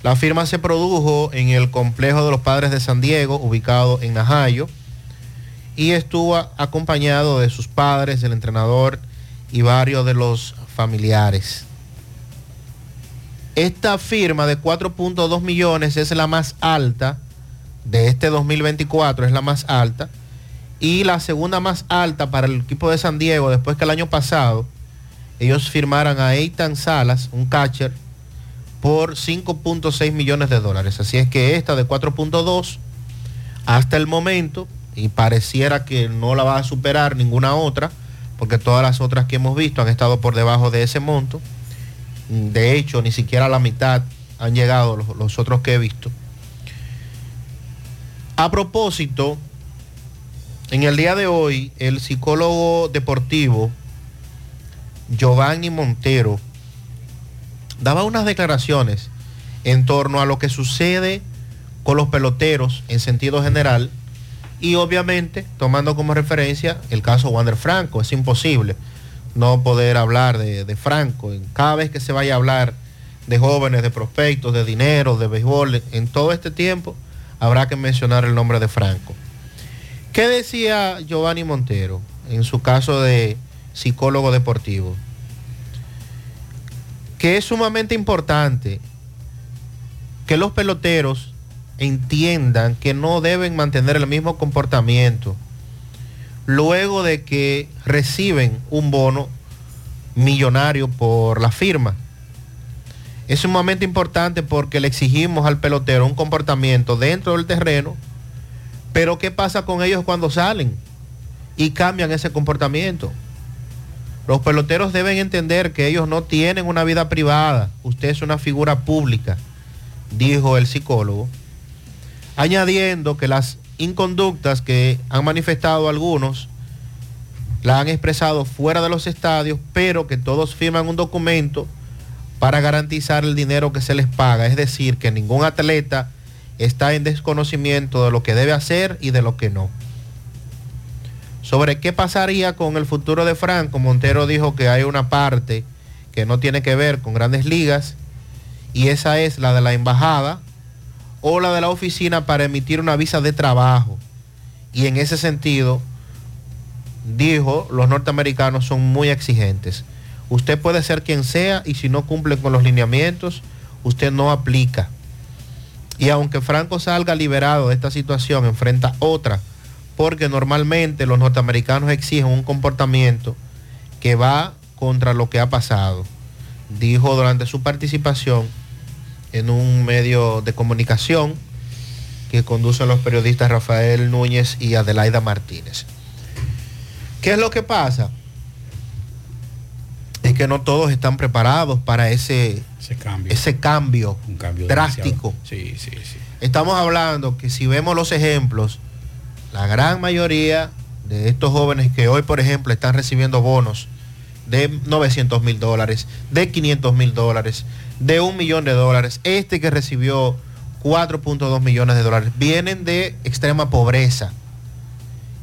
La firma se produjo en el complejo de los padres de San Diego, ubicado en Najayo, y estuvo acompañado de sus padres, el entrenador y varios de los familiares. Esta firma de 4.2 millones es la más alta de este 2024, es la más alta. Y la segunda más alta para el equipo de San Diego, después que el año pasado ellos firmaran a Eitan Salas, un catcher, por 5.6 millones de dólares. Así es que esta de 4.2, hasta el momento, y pareciera que no la va a superar ninguna otra, porque todas las otras que hemos visto han estado por debajo de ese monto. De hecho, ni siquiera la mitad han llegado los otros que he visto. A propósito, en el día de hoy, el psicólogo deportivo Giovanni Montero daba unas declaraciones en torno a lo que sucede con los peloteros en sentido general y obviamente tomando como referencia el caso Wander Franco. Es imposible no poder hablar de, Franco. Cada vez que se vaya a hablar de jóvenes, de prospectos, de dinero, de béisbol, en todo este tiempo habrá que mencionar el nombre de Franco. ¿Qué decía Giovanni Montero en su caso de psicólogo deportivo? Que es sumamente importante que los peloteros entiendan que no deben mantener el mismo comportamiento luego de que reciben un bono millonario por la firma. Es sumamente importante porque le exigimos al pelotero un comportamiento dentro del terreno, pero ¿qué pasa con ellos cuando salen y cambian ese comportamiento? Los peloteros deben entender que ellos no tienen una vida privada, usted es una figura pública, dijo el psicólogo, añadiendo que las inconductas que han manifestado algunos la han expresado fuera de los estadios, pero que todos firman un documento para garantizar el dinero que se les paga. Es decir, que ningún atleta está en desconocimiento de lo que debe hacer y de lo que no. Sobre qué pasaría con el futuro de Franco, Montero dijo que hay una parte que no tiene que ver con grandes ligas y esa es la de la embajada o la de la oficina para emitir una visa de trabajo. Y en ese sentido, dijo, los norteamericanos son muy exigentes. Usted puede ser quien sea y si no cumple con los lineamientos, usted no aplica. Y aunque Franco salga liberado de esta situación, enfrenta otra, porque normalmente los norteamericanos exigen un comportamiento que va contra lo que ha pasado. Dijo durante su participación en un medio de comunicación que conducen los periodistas Rafael Núñez y Adelaida Martínez. ¿Qué es lo que pasa? Es que no todos están preparados para ese, ese cambio, ese cambio, Un cambio drástico. demasiado. Sí, sí, sí. Estamos hablando que si vemos los ejemplos, la gran mayoría de estos jóvenes que hoy, por ejemplo, están recibiendo bonos de 900 mil dólares, de 500 mil dólares, de un millón de dólares, este que recibió 4.2 millones de dólares, vienen de extrema pobreza,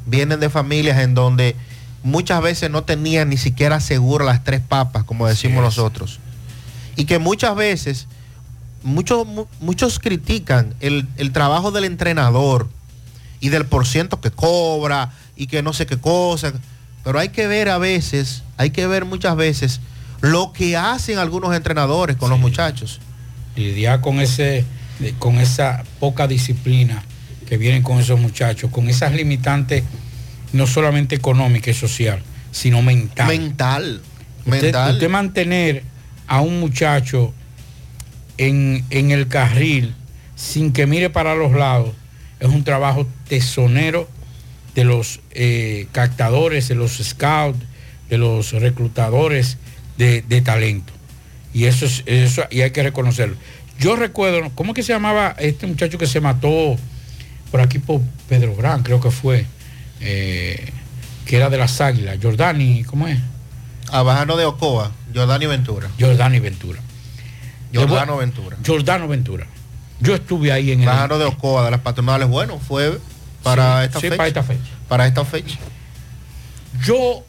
vienen de familias en donde muchas veces no tenían ni siquiera seguro las tres papas, como decimos nosotros, y que muchas veces muchos, mu- muchos critican el, el trabajo del entrenador y del porciento que cobra y que no sé qué cosa. Pero hay que ver a veces, hay que ver muchas veces lo que hacen algunos entrenadores con los muchachos. lidiar con ese con esa poca disciplina que vienen con esos muchachos, con esas limitantes no solamente económica y social, sino mental. Mental. Usted, mental. usted mantener a un muchacho en, en el carril sin que mire para los lados es un trabajo tesonero de los eh, captadores, de los scouts, de los reclutadores de, de talento. Y eso es eso y hay que reconocerlo. Yo recuerdo, ¿cómo que se llamaba este muchacho que se mató por aquí por Pedro Gran, creo que fue, eh, que era de las águilas, Jordani, ¿cómo es? Abajano de Ocoa, Jordani Ventura. Jordani Ventura. Jordano Ventura. Jordano Ventura. Yo estuve ahí en el... Bajano de Ocoa, de las patronales, bueno, fue para Sí, esta sí, fecha. para esta fecha. Para esta fecha. Yo,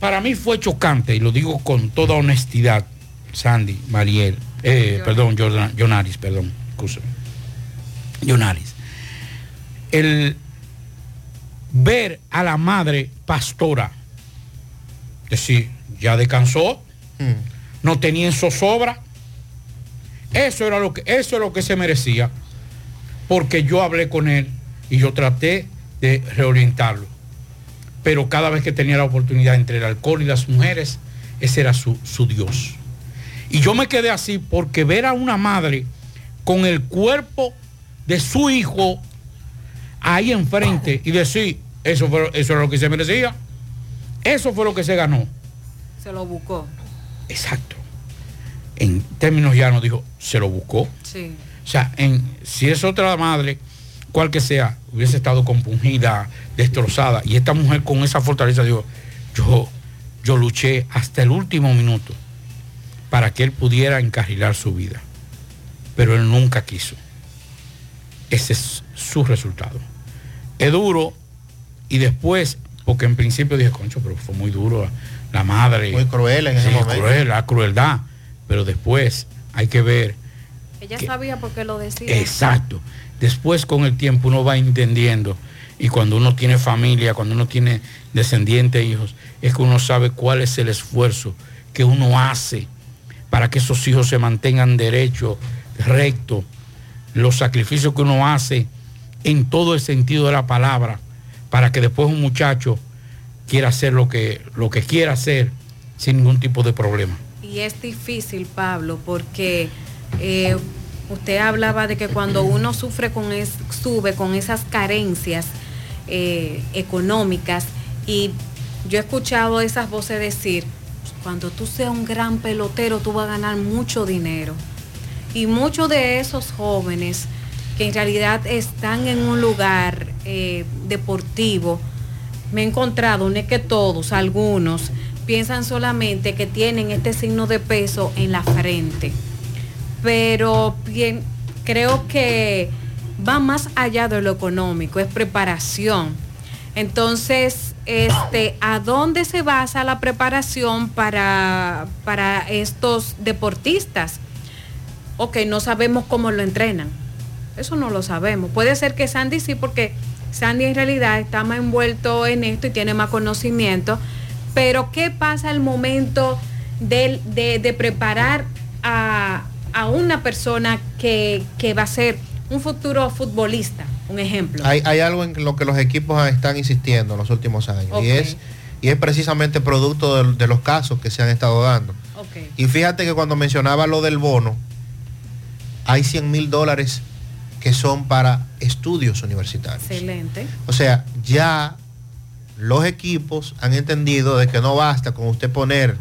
para mí fue chocante, y lo digo con toda honestidad, Sandy, Mariel, eh, perdón, Jordan, Jonaris, perdón, escúchame. Jonaris. El ver a la madre pastora, decir, ya descansó, no tenía en zozobra, eso era lo que, eso es lo que se merecía, porque yo hablé con él y yo traté de reorientarlo pero cada vez que tenía la oportunidad entre el alcohol y las mujeres, ese era su, su Dios. Y yo me quedé así porque ver a una madre con el cuerpo de su hijo ahí enfrente y decir, eso, fue, eso era lo que se merecía, eso fue lo que se ganó. Se lo buscó. Exacto. En términos llanos dijo, se lo buscó. Sí. O sea, en, si es otra madre, cual que sea, hubiese estado compungida, destrozada. Y esta mujer con esa fortaleza dijo, yo, yo luché hasta el último minuto para que él pudiera encarrilar su vida. Pero él nunca quiso. Ese es su resultado. Es duro y después, porque en principio dije, concho, pero fue muy duro la madre. Muy cruel en ese momento. cruel, la crueldad. Pero después hay que ver Ella sabía por qué lo decía. Exacto. Después con el tiempo uno va entendiendo y cuando uno tiene familia, cuando uno tiene descendientes, hijos, es que uno sabe cuál es el esfuerzo que uno hace para que esos hijos se mantengan derechos, rectos, los sacrificios que uno hace en todo el sentido de la palabra, para que después un muchacho quiera hacer lo que, lo que quiera hacer sin ningún tipo de problema. Y es difícil, Pablo, porque eh, usted hablaba de que cuando uno sufre con es, sube con esas carencias eh, económicas y yo he escuchado esas voces decir, cuando tú seas un gran pelotero tú vas a ganar mucho dinero. Y muchos de esos jóvenes que en realidad están en un lugar eh, deportivo, me he encontrado, no es que todos, algunos, piensan solamente que tienen este signo de peso en la frente. Pero bien, creo que va más allá de lo económico, es preparación. Entonces, este, ¿a dónde se basa la preparación para, para estos deportistas? Ok, no sabemos cómo lo entrenan. Eso no lo sabemos. Puede ser que Sandy sí, porque Sandy en realidad está más envuelto en esto y tiene más conocimiento. Pero ¿qué pasa al momento de, de- de preparar a, a una persona que, que va a ser un futuro futbolista? Un ejemplo. Hay, hay algo en lo que los equipos están insistiendo en los últimos años y, es, y es precisamente producto de, de los casos que se han estado dando. Y fíjate que cuando mencionaba lo del bono, hay 100 mil dólares que son para estudios universitarios. Excelente. O sea, ya los equipos han entendido de que no basta con usted poner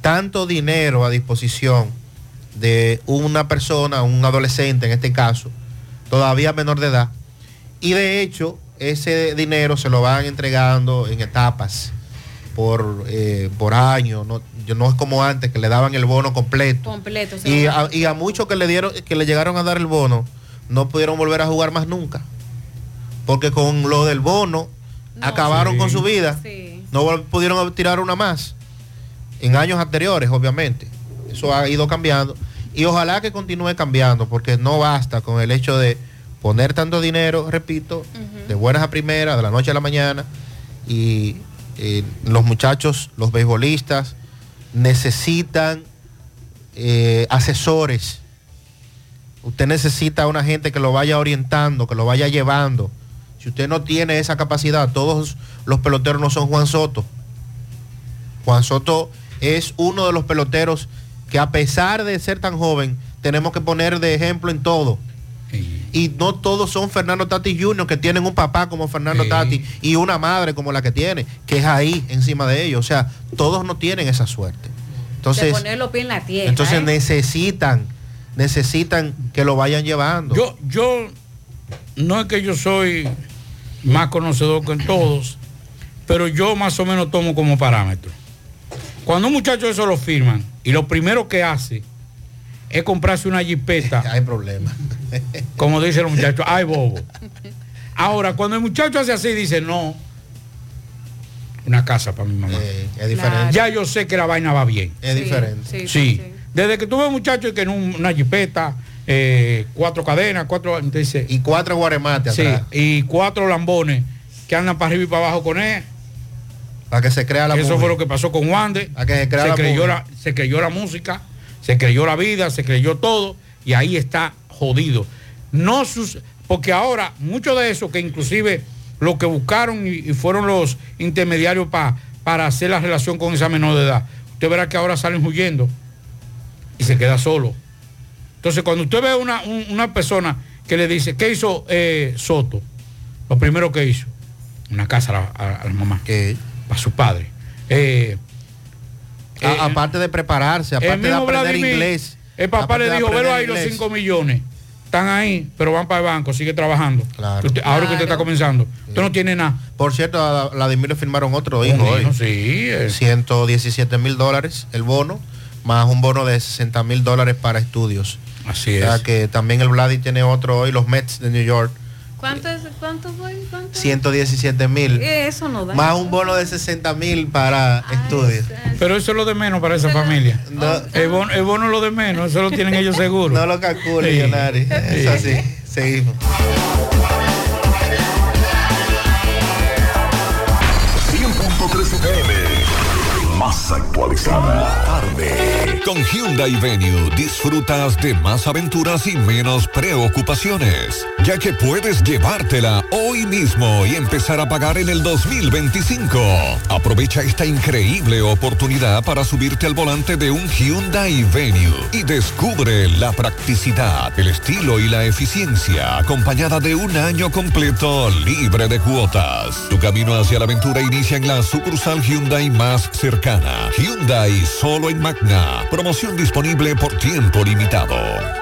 tanto dinero a disposición de una persona, un adolescente en este caso, todavía menor de edad, y de hecho ese dinero se lo van entregando en etapas por, eh, por año, no, yo- no es como antes que le daban el bono completo. Completo. Y a, y a muchos que le dieron, que le llegaron a dar el bono, no pudieron volver a jugar más nunca. Porque con lo del bono acabaron Sí. con su vida. No pudieron tirar una más. En años anteriores, obviamente. Eso ha ido cambiando. Y ojalá que continúe cambiando, porque no basta con el hecho de poner tanto dinero, repito, de buenas a primeras, de la noche a la mañana, y eh, los muchachos, los beisbolistas, necesitan eh, asesores. Usted necesita una gente que lo vaya orientando, que lo vaya llevando. Si usted no tiene esa capacidad, todos los peloteros no son Juan Soto. Juan Soto es uno de los peloteros que a pesar de ser tan joven, tenemos que poner de ejemplo en todo. Y no todos son Fernando Tati Jr., que tienen un papá como Fernando Sí. Tati y una madre como la que tiene, que es ahí encima de ellos. O sea, todos no tienen esa suerte. Entonces, en la tierra. entonces ¿eh? necesitan, necesitan que lo vayan llevando. Yo, yo, no es que yo soy más conocedor que todos, pero yo más o menos tomo como parámetro. Cuando un muchacho eso lo firman y lo primero que hace es comprarse una jipeta. *laughs* Hay problema. *laughs* Como dicen los muchachos, ay bobo. Ahora, cuando el muchacho hace así, dice, no, una casa para mi mamá. es diferente. Ya yo sé que la vaina va bien. Es diferente. Sí. Desde que tuve un muchacho que en un- una jipeta, eh, cuatro cadenas, cuatro. Dice, y cuatro guaremates Sí, atrás. y cuatro lambones que andan para arriba y para abajo con él. Para que se crea la Eso fue lo que pasó con Wande. Para que se crea la creyó movie. la, se creyó la música, se creyó la vida, se creyó todo, y ahí está jodido. No sus, porque ahora, mucho de eso que inclusive lo que buscaron y, y fueron los intermediarios pa- para hacer la relación con esa menor de edad, usted verá que ahora salen huyendo y se queda solo. Entonces, cuando usted ve una, un- una persona que le dice, ¿qué hizo eh, Soto? Lo primero que hizo, una casa a la, a- a la mamá, para su padre. Eh, A- aparte de prepararse, aparte de aprender Vladimir, inglés. El papá le dijo, velo ahí los inglés". 5 millones. Están ahí, pero van para el banco, sigue trabajando. Usted- ahora que usted está comenzando. Usted no tiene nada. Por cierto, a Vladimir le firmaron otro hijo hoy. sí, eh. 117 mil dólares el bono, más un bono de 60 mil dólares para estudios. Así O sea es. que también el Vladi tiene otro hoy, los Mets de New York, ¿Cuánto, es, ¿Cuánto fue? ¿Cuánto? 117 mil. Eh, Eso no da. Más un bono de 60 mil para estudios. Pero eso es lo de menos para esa familia. El, bono, el bono es lo de menos, eso lo tienen ellos seguro. No lo calcule, Sí. Es Sí. así. Seguimos. 100.3 FM. Más actualizada. Tarde. Con Hyundai Venue disfrutas de más aventuras y menos preocupaciones, ya que puedes llevártela hoy mismo y empezar a pagar en el 2025. Aprovecha esta increíble oportunidad para subirte al volante de un Hyundai Venue y descubre la practicidad, el estilo y la eficiencia acompañada de un año completo libre de cuotas. Tu camino hacia la aventura inicia en la sucursal Hyundai más cercana. Hyundai solo en Magna. Promoción disponible por tiempo limitado.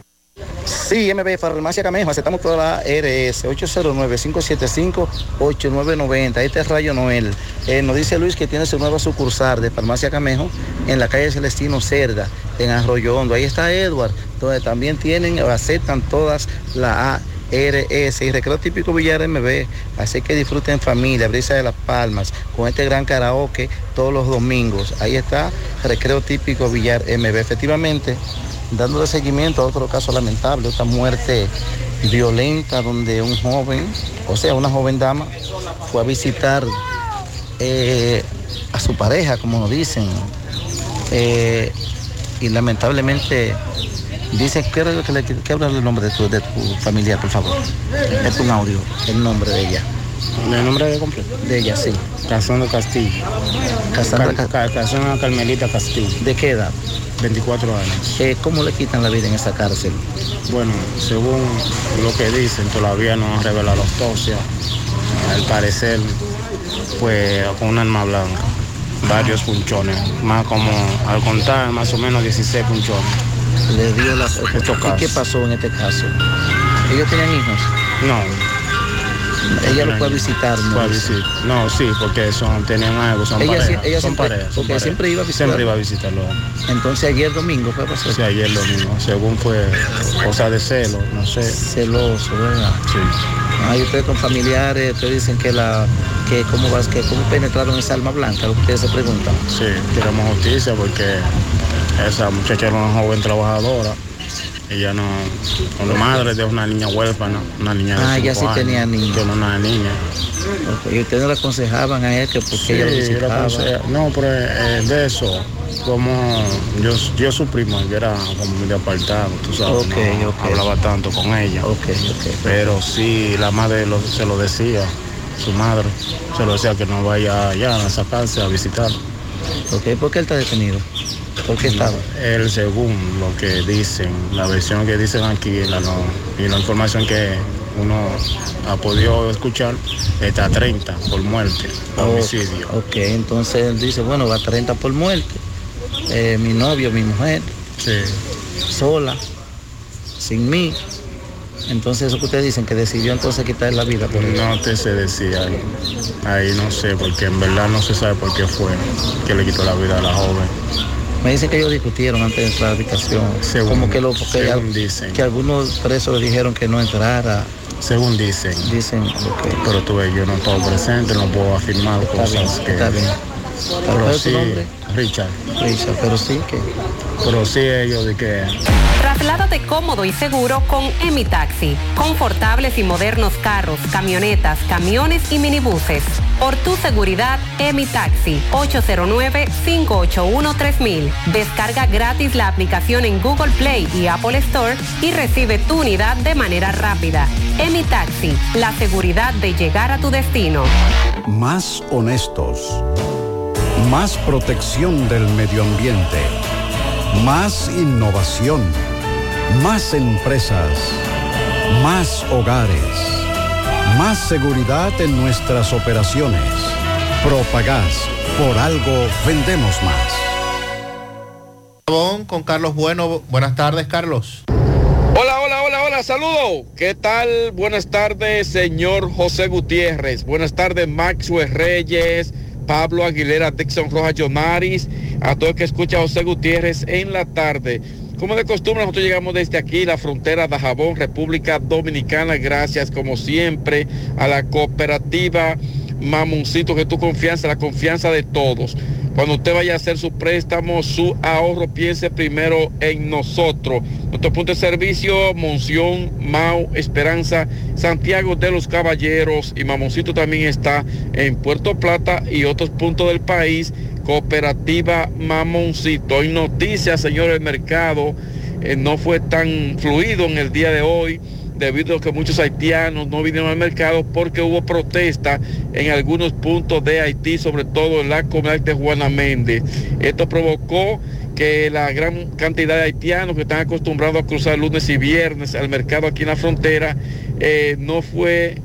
Sí, MB Farmacia Camejo, aceptamos toda la RS 809-575-8990. Este es Rayo Noel. Eh, nos dice Luis que tiene su nueva sucursal de Farmacia Camejo en la calle Celestino Cerda, en Arroyo Hondo. Ahí está Edward, donde también tienen aceptan todas la ARS y recreo típico Villar MB. Así que disfruten en familia, Brisa de las Palmas, con este gran karaoke todos los domingos. Ahí está recreo típico Villar MB. Efectivamente, dándole seguimiento a otro caso lamentable, otra muerte violenta donde un joven, o sea, una joven dama, fue a visitar eh, a su pareja, como nos dicen, eh, y lamentablemente dicen que, que, le- que el nombre de tu, de tu familiar, por favor. Es un audio, el nombre de ella. ¿El nombre de completo? De ella, sí. Casandra Castillo. Casandra Casandra Carmelita Castillo. ¿De qué edad? 24 años. Eh, ¿Cómo le quitan la vida en esa cárcel? Bueno, según lo que dicen, todavía no han revelado la autopsia. Al parecer, pues con un arma blanca, varios punchones, más como, al contar, más o menos 16 punchones. Le dio la... Estos ¿Y qué pasó en este caso? ¿Ellos tenían hijos? No. Ella lo fue a visitar, ¿no? Fue a visit- No, sí, porque son, tenían algo, son Ella parejas. ella son siempre- parejas, son porque siempre iba a visitar. Siempre iba a visitarlo. Entonces ayer domingo fue pasó. Sí, ayer lo mismo. Según fue cosa de celo, no sé. Celoso, ¿verdad? Sí. Ah, y ustedes con familiares, ustedes dicen que la que cómo vas, que cómo penetraron esa alma blanca, lo que ustedes se preguntan. Sí, queremos justicia porque esa muchacha era una joven trabajadora. Ella no, con madre de una niña huérfana, una niña de Ah, ella sí tenía niños. Tiene una niña. Ok, Y ustedes le aconsejaban a él que porque Sí, ella lo visitaba. no, pero eh, de eso, como yo, yo su primo, yo era como muy apartado, tú sabes, Ok, no hablaba tanto con ella. Pero sí, la madre lo- se lo decía, su madre, se lo decía que no vaya allá a sacarse a visitar. Ok, ¿por qué él está detenido? ¿Por qué estaba? Él, según lo que dicen, la versión que dicen aquí la no- y la información que uno ha podido escuchar, está a 30 por muerte, por Oh, homicidio. Ok, entonces él dice, bueno, va a 30 por muerte. Eh, mi novio, mi mujer, sola, sin mí. Entonces eso que ustedes dicen, que decidió entonces quitarle la vida. Por No te sé decir ahí. Ahí no sé, porque en verdad no se sabe por qué fue que le quitó la vida a la joven. Me dicen que ellos discutieron antes de entrar a la habitación. Según- como que, lo, porque según dicen. que algunos presos le dijeron que no entrara. Según dicen. Dicen, ok. Pero tú ves, yo no estoy presente, no puedo afirmar Está cosas bien, que. está bien. Pero ¿Cuál es tu sí, nombre? Richard. Richard, pero sí que. Pero sí ellos de que. Trasládate cómodo y seguro con Emi Taxi. Confortables y modernos carros, camionetas, camiones y minibuses. Por tu seguridad, Emi Taxi. 809-581-3000. Descarga gratis la aplicación en Google Play y Apple Store y recibe tu unidad de manera rápida. Emi Taxi. La seguridad de llegar a tu destino. Más honestos. Más protección del medio ambiente. Más innovación. Más empresas. Más hogares. Más seguridad en nuestras operaciones. Propagás. Por algo vendemos más. Con Carlos Bueno. Buenas tardes, Carlos. Hola, hola, hola, hola, saludo. ¿Qué tal? Buenas tardes, señor José Gutiérrez. Buenas tardes, Maxwell Reyes, Pablo Aguilera, Dixon Rojas Yonaris, a todo el que escucha José Gutiérrez en la tarde. Como de costumbre, nosotros llegamos desde aquí, la frontera de Jabón, República Dominicana. Gracias, como siempre, a la cooperativa Mamoncito, que tu confianza, la confianza de todos. Cuando usted vaya a hacer su préstamo, su ahorro, piense primero en nosotros. Nuestro punto de servicio, Monción, Mau, Esperanza, Santiago de los Caballeros y Mamoncito también está en Puerto Plata y otros puntos del país. Cooperativa Mamoncito. Hay noticias, señores, el mercado eh, no fue tan fluido en el día de hoy debido a que muchos haitianos no vinieron al mercado porque hubo protesta en algunos puntos de Haití, sobre todo en la comunidad de Juana Méndez. Esto provocó que la gran cantidad de haitianos que están acostumbrados a cruzar lunes y viernes al mercado aquí en la frontera eh, no fue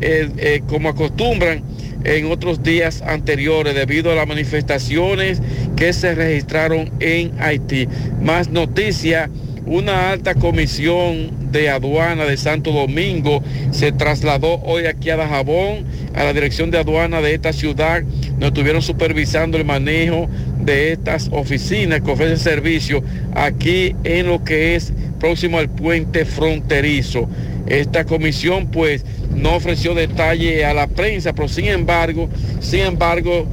eh, eh, como acostumbran en otros días anteriores debido a las manifestaciones que se registraron en Haití. Más noticias, una alta comisión de aduana de Santo Domingo se trasladó hoy aquí a Dajabón, a la dirección de aduana de esta ciudad. Nos estuvieron supervisando el manejo de estas oficinas que ofrecen servicio aquí en lo que es próximo al puente fronterizo. Esta comisión pues no ofreció detalle a la prensa, pero sin embargo, sin embargo,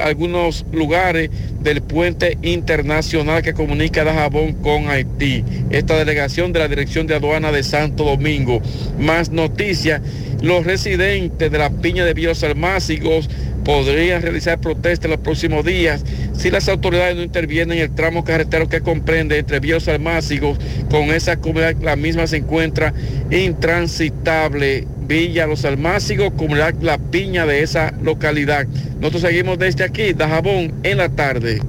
algunos lugares del puente internacional que comunica Dajabón con Haití. Esta delegación de la Dirección de Aduana de Santo Domingo. Más noticias, los residentes de la piña de Villos Almácigos podrían realizar protestas en los próximos días si las autoridades no intervienen en el tramo carretero que comprende entre Víos Almácigos con esa comunidad, la misma se encuentra intransitable. Villa Los Almácigos, comunidad La Piña de esa localidad. Nosotros seguimos desde aquí, Dajabón, en la tarde.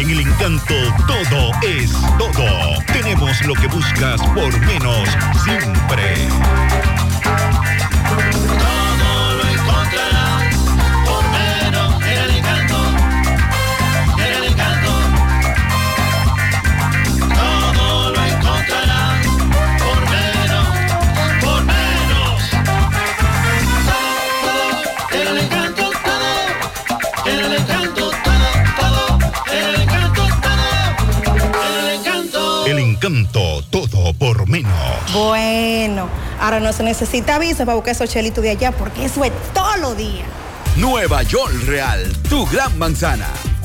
En el encanto todo es todo. Tenemos lo que buscas por menos siempre. Menos. Bueno, ahora no se necesita visa para buscar esos chelitos de allá porque eso es todos los días. Nueva York Real, tu gran manzana.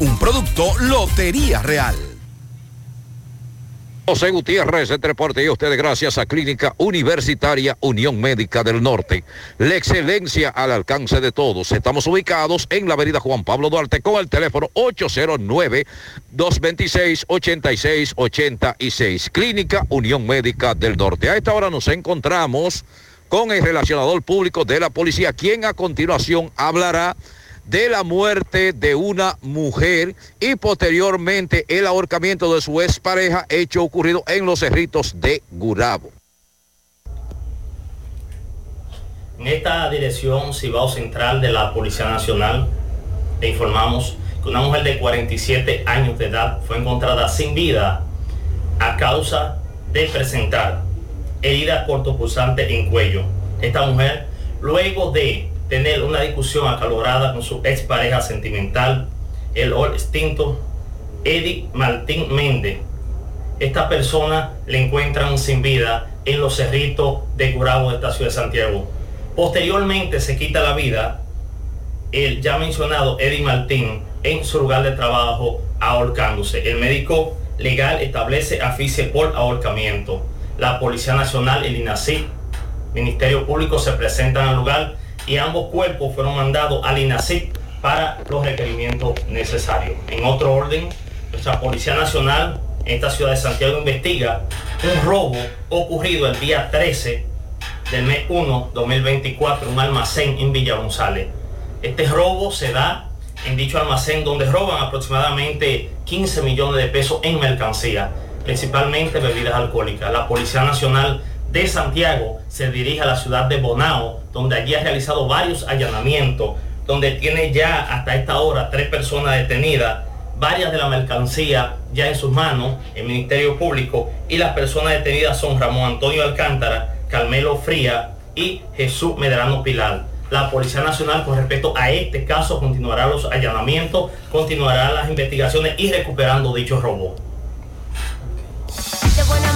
Un producto Lotería Real. José Gutiérrez, entre parte y ustedes gracias a Clínica Universitaria Unión Médica del Norte. La excelencia al alcance de todos. Estamos ubicados en la avenida Juan Pablo Duarte con el teléfono 809-226-8686. Clínica Unión Médica del Norte. A esta hora nos encontramos con el relacionador público de la policía, quien a continuación hablará de la muerte de una mujer y posteriormente el ahorcamiento de su expareja, hecho ocurrido en los cerritos de Gurabo. En esta dirección Cibao Central de la Policía Nacional le informamos que una mujer de 47 años de edad fue encontrada sin vida a causa de presentar herida cortopulsante en cuello. Esta mujer, luego de tener una discusión acalorada con su expareja sentimental, el hoy extinto Eddie Martín Méndez. Esta persona le encuentran sin vida en los cerritos de Curabo de esta ciudad de Santiago. Posteriormente se quita la vida el ya mencionado Eddie Martín en su lugar de trabajo ahorcándose. El médico legal establece afiche por ahorcamiento. La Policía Nacional, el INACI, Ministerio Público se presentan al lugar y ambos cuerpos fueron mandados al INACIP para los requerimientos necesarios. En otro orden, nuestra Policía Nacional en esta ciudad de Santiago investiga un robo ocurrido el día 13 del mes 1 2024 un almacén en Villa González. Este robo se da en dicho almacén donde roban aproximadamente 15 millones de pesos en mercancía, principalmente bebidas alcohólicas. La Policía Nacional de Santiago se dirige a la ciudad de Bonao, donde allí ha realizado varios allanamientos, donde tiene ya hasta esta hora tres personas detenidas, varias de la mercancía ya en sus manos, el Ministerio Público, y las personas detenidas son Ramón Antonio Alcántara, Carmelo Fría y Jesús Medrano Pilar. La Policía Nacional con respecto a este caso continuará los allanamientos, continuará las investigaciones y recuperando. De buena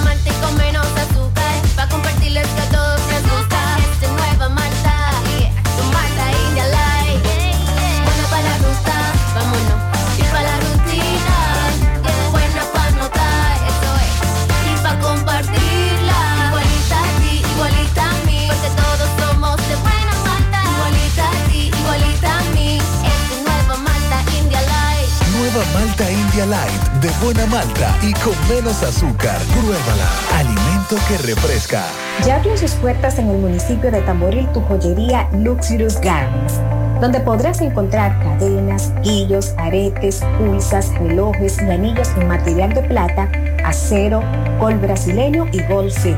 De buena malta y con menos azúcar. Pruébala. Alimento que refresca. Ya abrió sus puertas en el municipio de Tamboril tu joyería Luxurious Garments, donde podrás encontrar cadenas, guillos, aretes, pulsas, relojes y anillos en material de plata, acero, gol brasileño y gol zinc.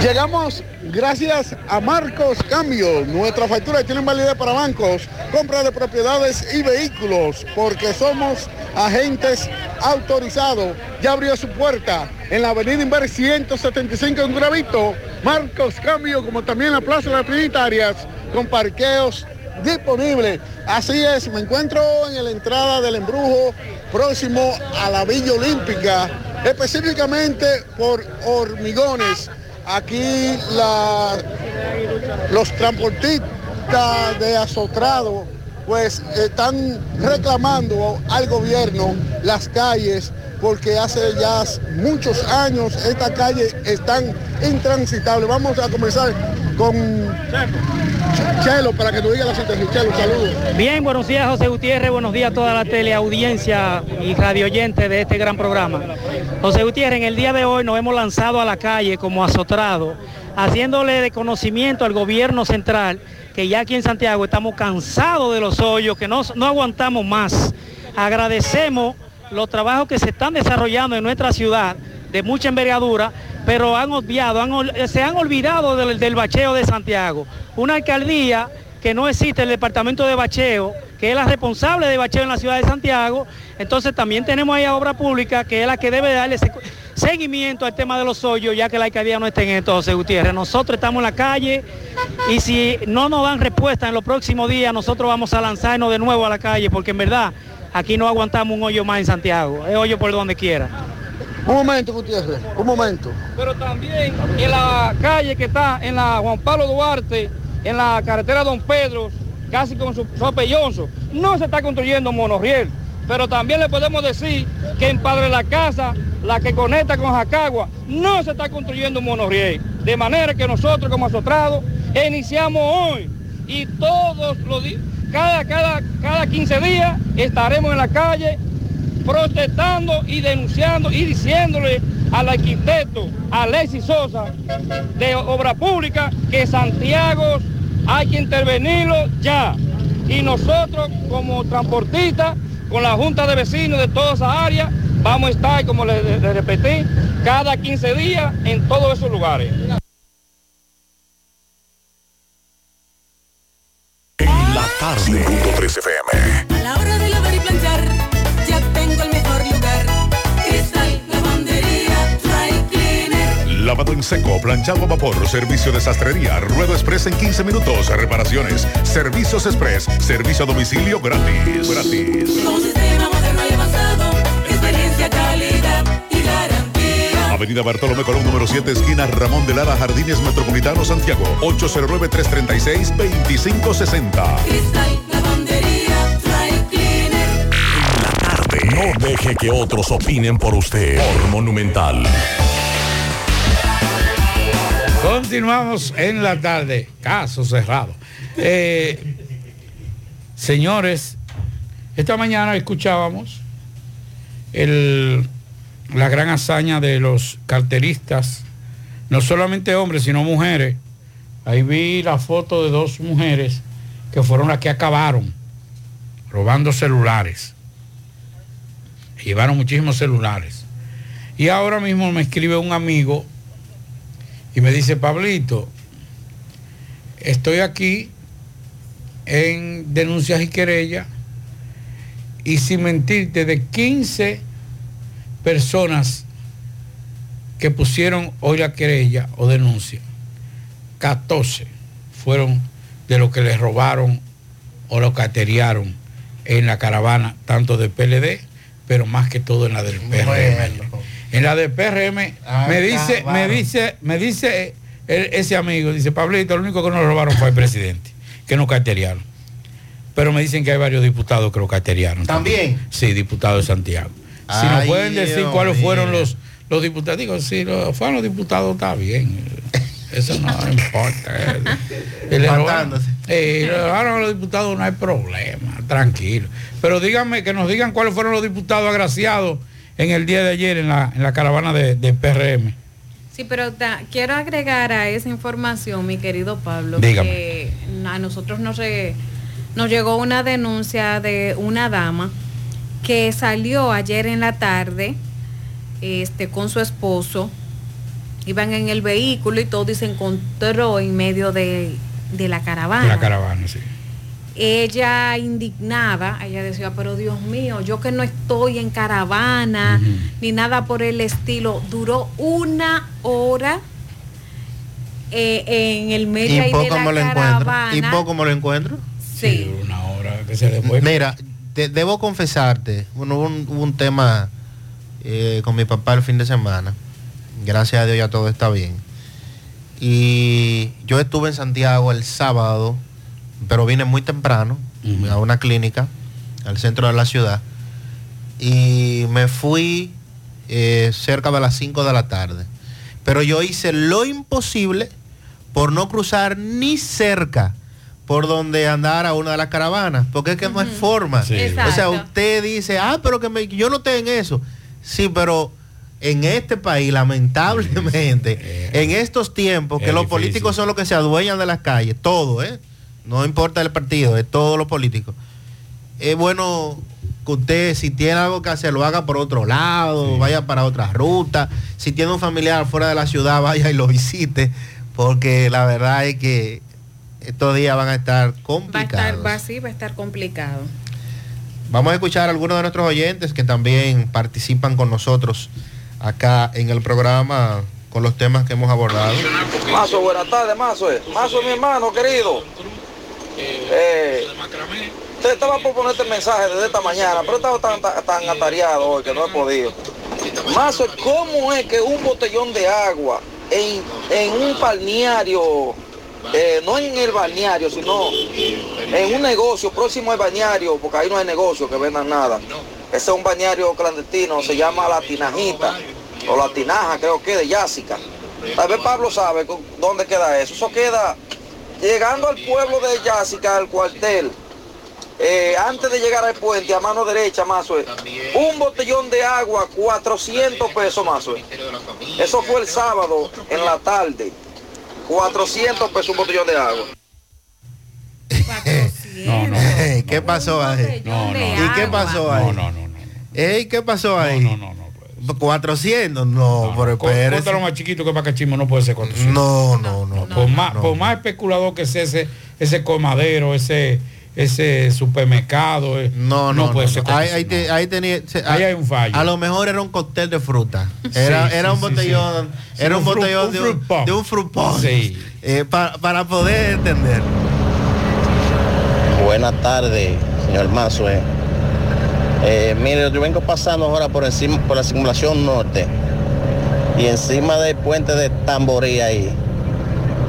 Llegamos gracias a Marcos Cambio. Nuestra factura tiene validez para bancos, compra de propiedades y vehículos, porque somos agentes autorizados. Ya abrió su puerta en la avenida Inver 175 en Gravito. Marcos Cambio, como también la Plaza de las Trinitarias, con parqueos disponibles. Así es, me encuentro en la entrada del embrujo próximo a la Villa Olímpica, específicamente por hormigones. Aquí la- los transportistas de Azotrado pues están reclamando al gobierno las calles porque hace ya muchos años estas calles están intransitables. Vamos a comenzar con Chelo para que nos diga la situación. Chelo, saludos. Bien, buenos días José Gutiérrez, buenos días a toda la teleaudiencia y radio oyente de este gran programa. José Gutiérrez, en el día de hoy nos hemos lanzado a la calle como azotrado, haciéndole de conocimiento al gobierno central que ya aquí en Santiago estamos cansados de los hoyos, que no, no aguantamos más. Agradecemos los trabajos que se están desarrollando en nuestra ciudad de mucha envergadura, pero han obviado, se han olvidado del, del bacheo de Santiago. Una alcaldía que no existe, el departamento de bacheo, que es la responsable de bacheo en la ciudad de Santiago. Entonces también tenemos ahí a obra pública, que es la que debe darle se- seguimiento al tema de los hoyos, ya que la alcaldía no está en esto, José Gutiérrez. Nosotros estamos en la calle y si no nos dan respuesta en los próximos días, nosotros vamos a lanzarnos de nuevo a la calle, porque en verdad aquí no aguantamos un hoyo más en Santiago, es hoyo por donde quiera. Un momento, Gutiérrez, un momento. Pero también en la calle que está en la Juan Pablo Duarte, en la carretera Don Pedro, casi con su sopellonzo, no se está construyendo monorriel. Pero también le podemos decir que en Padre la Casa, la que conecta con Jacagua, no se está construyendo un monorriel. De manera que nosotros como asotrados iniciamos hoy y todos los días, cada, cada, cada 15 días estaremos en la calle protestando y denunciando y diciéndole al arquitecto Alexis Sosa de Obra Pública que Santiago hay que intervenirlo ya. Y nosotros como transportistas, con la Junta de Vecinos de toda esa área, vamos a estar, como le, le repetí, cada 15 días en todos esos lugares. En la tarde. 5.3 FM. Lavado en seco, planchado a vapor, servicio de sastrería, ruedo express en 15 minutos, reparaciones, servicios express, servicio a domicilio gratis. Gratis. Con sistema moderno y avanzado, experiencia, calidad y garantía. Avenida Bartolomé Colón, número 7, esquina Ramón de Lara, Jardines Metropolitano, Santiago. 809-336-2560. Cristal, lavandería, dry cleaner. No deje que otros opinen por usted. Por Monumental. Continuamos en la tarde. Caso cerrado. Eh, señores, esta mañana escuchábamos el- la gran hazaña de los carteristas, no solamente hombres, sino mujeres. Ahí vi la foto de dos mujeres que fueron las que acabaron robando celulares. Llevaron muchísimos celulares. Y ahora mismo me escribe un amigo y me dice, Pablito, estoy aquí en denuncias y querellas y sin mentirte, de 15 personas que pusieron hoy la querella o denuncia, 14 fueron de los que les robaron o lo cateriaron en la caravana, tanto de PLD, pero más que todo en la del PRM. En la del PRM Ah, me dice, me dice, me dice el- ese amigo, dice, Pablito, lo único que nos robaron fue el presidente, que nos cateriaron. Pero me dicen que hay varios diputados que lo cateriaron. ¿También? Sí, diputados de Santiago. Si nos pueden decir Dios cuáles fueron los, los diputados, digo, si lo- fueron los diputados, está bien. Eso no *laughs* importa. Y le robaron, eh, le robaron a los diputados, no hay problema, tranquilo. Pero díganme, que nos digan cuáles fueron los diputados agraciados en el día de ayer en la, en la caravana de, de PRM. Sí, pero ta- quiero agregar a esa información, mi querido Pablo, Dígame. que a nosotros nos, re- nos llegó una denuncia de una dama que salió ayer en la tarde este, con su esposo. Iban en el vehículo y todo y se encontró en medio de, de la caravana. La caravana, sí. Ella indignada, ella decía, pero Dios mío, yo que no estoy en caravana ni nada por el estilo, duró una hora eh, en el medio Y ahí de poco la me lo encuentro. caravana. Y poco me lo encuentro. Sí. Una hora que se le. Mira, te- debo confesarte, bueno, hubo un, hubo un tema eh, con mi papá el fin de semana. Gracias a Dios ya todo está bien. Y yo estuve en Santiago el sábado, pero vine muy temprano a una clínica al centro de la ciudad. Y me fui eh, cerca de las 5 de la tarde. Pero yo hice lo imposible por no cruzar ni cerca por donde andara una de las caravanas, porque es que no hay forma. Sí. O sea, usted dice, ah, pero que me- yo no estoy en eso. Sí, pero en este país, lamentablemente, en estos tiempos, que los políticos son los que se adueñan de las calles, todo, ¿eh? No importa el partido, es todo lo político. Es bueno que usted, si tiene algo que hacer, lo haga por otro lado, vaya para otra ruta. Si tiene un familiar fuera de la ciudad, vaya y lo visite, porque la verdad es que estos días van a estar Va a complicados. estar, va, sí, va a estar complicado. Vamos a escuchar a algunos de nuestros oyentes que también participan con nosotros acá en el programa con los temas que hemos abordado. Mazo, buenas tardes, Mazo. Mazo, mi hermano querido. Eh, te estaba por ponerte el mensaje desde esta mañana, pero he estado tan, tan, atareado hoy que no he podido. Mazo, ¿cómo es que un botellón de agua en, en un balneario, eh, no en el balneario, sino en un negocio próximo al balneario, porque ahí no hay negocio que vendan nada. Ese es un balneario clandestino, se llama La Tinajita, o La Tinaja, creo que, de Yásica. Tal vez Pablo sabe dónde queda eso. Eso queda llegando al pueblo de Yásica, al cuartel. eh, antes de llegar al puente, a mano derecha, más un botellón de agua, 400 pesos más Eso fue el sábado en la tarde. 400 pesos un botellón de agua. No, no. ¿Qué pasó ahí? No, no. ¿Y qué pasó ahí? No, no, no. Ey, ¿Qué pasó ahí? No, no, no. 400, no, pero espérese. Cuéntalo más chiquito que para cachismo no puede ser 400. No, no, no. por, más, por más especulador que sea ese, ese comadero, ese, ese supermercado, eh, No, no, puede no, ser no. Ahí, 400. ahí te- ahí tenía, se- Ahí hay un fallo. A lo mejor era un cóctel de fruta. *laughs* Era, Sí, era sí, un sí, botellón, sí. era Sí, un, un fruit- botellón un de, fruit un, de un fruit. Eh, pa- para poder entender. Buenas tardes, señor Mazue. Eh, mire, yo vengo pasando ahora por encima, por la simulación norte y encima del puente de Tamborí ahí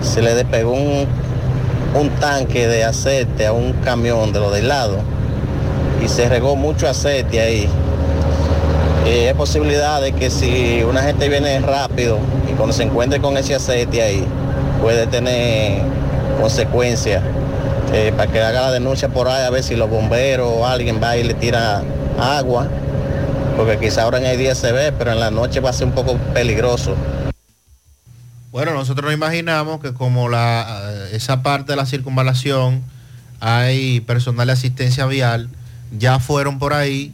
se le despegó un, un tanque de aceite a un camión de lo del lado y se regó mucho aceite ahí. Eh, hay posibilidad de que si una gente viene rápido y cuando se encuentre con ese aceite ahí puede tener consecuencias eh, para que haga la denuncia por ahí a ver si los bomberos o alguien va y le tira agua, porque quizá ahora en el día se ve, pero en la noche va a ser un poco peligroso. Bueno, nosotros nos imaginamos que como la, eh, esa parte de la circunvalación hay personal de asistencia vial, ya fueron por ahí,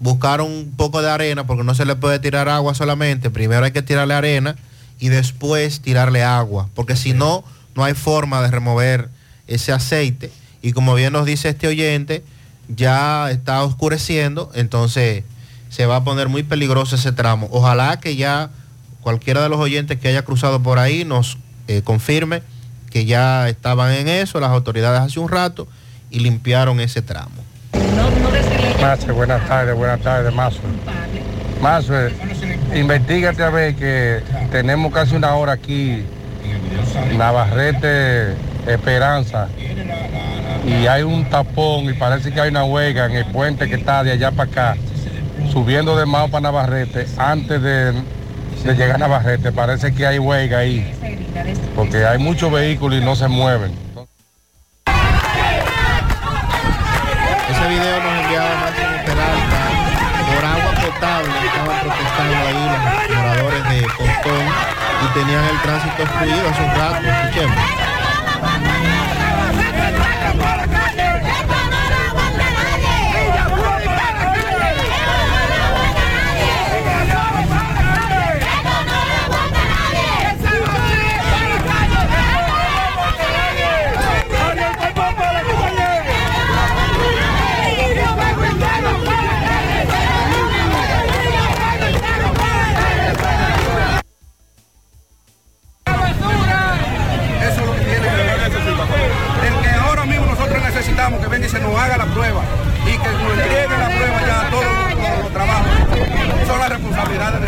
buscaron un poco de arena, porque no se le puede tirar agua solamente, primero hay que tirarle arena y después tirarle agua, porque si no, no hay forma de remover ese aceite. Y como bien nos dice este oyente, ya está oscureciendo, entonces se va a poner muy peligroso ese tramo. Ojalá que ya cualquiera de los oyentes que haya cruzado por ahí nos eh, confirme que ya estaban en eso las autoridades hace un rato y limpiaron ese tramo. Mazo, buenas tardes, buenas tardes, Mazo. Mazo, eh, investigate a ver que tenemos casi una hora aquí, Navarrete Esperanza, y hay un tapón y parece que hay una huelga en el puente que está de allá para acá, subiendo de Mao para Navarrete, antes de, de llegar a Navarrete, parece que hay huelga ahí, porque hay muchos vehículos y no se mueven. Ese video nos enviaba Máximo Peralta por agua potable. Estaban protestando ahí los moradores de Pontón y tenían el tránsito obstruido hace un rato. Escuchemos. Que venga y se nos haga la prueba y que nos entregue la prueba ya a todos los, los- trabajos. Son las responsabilidades de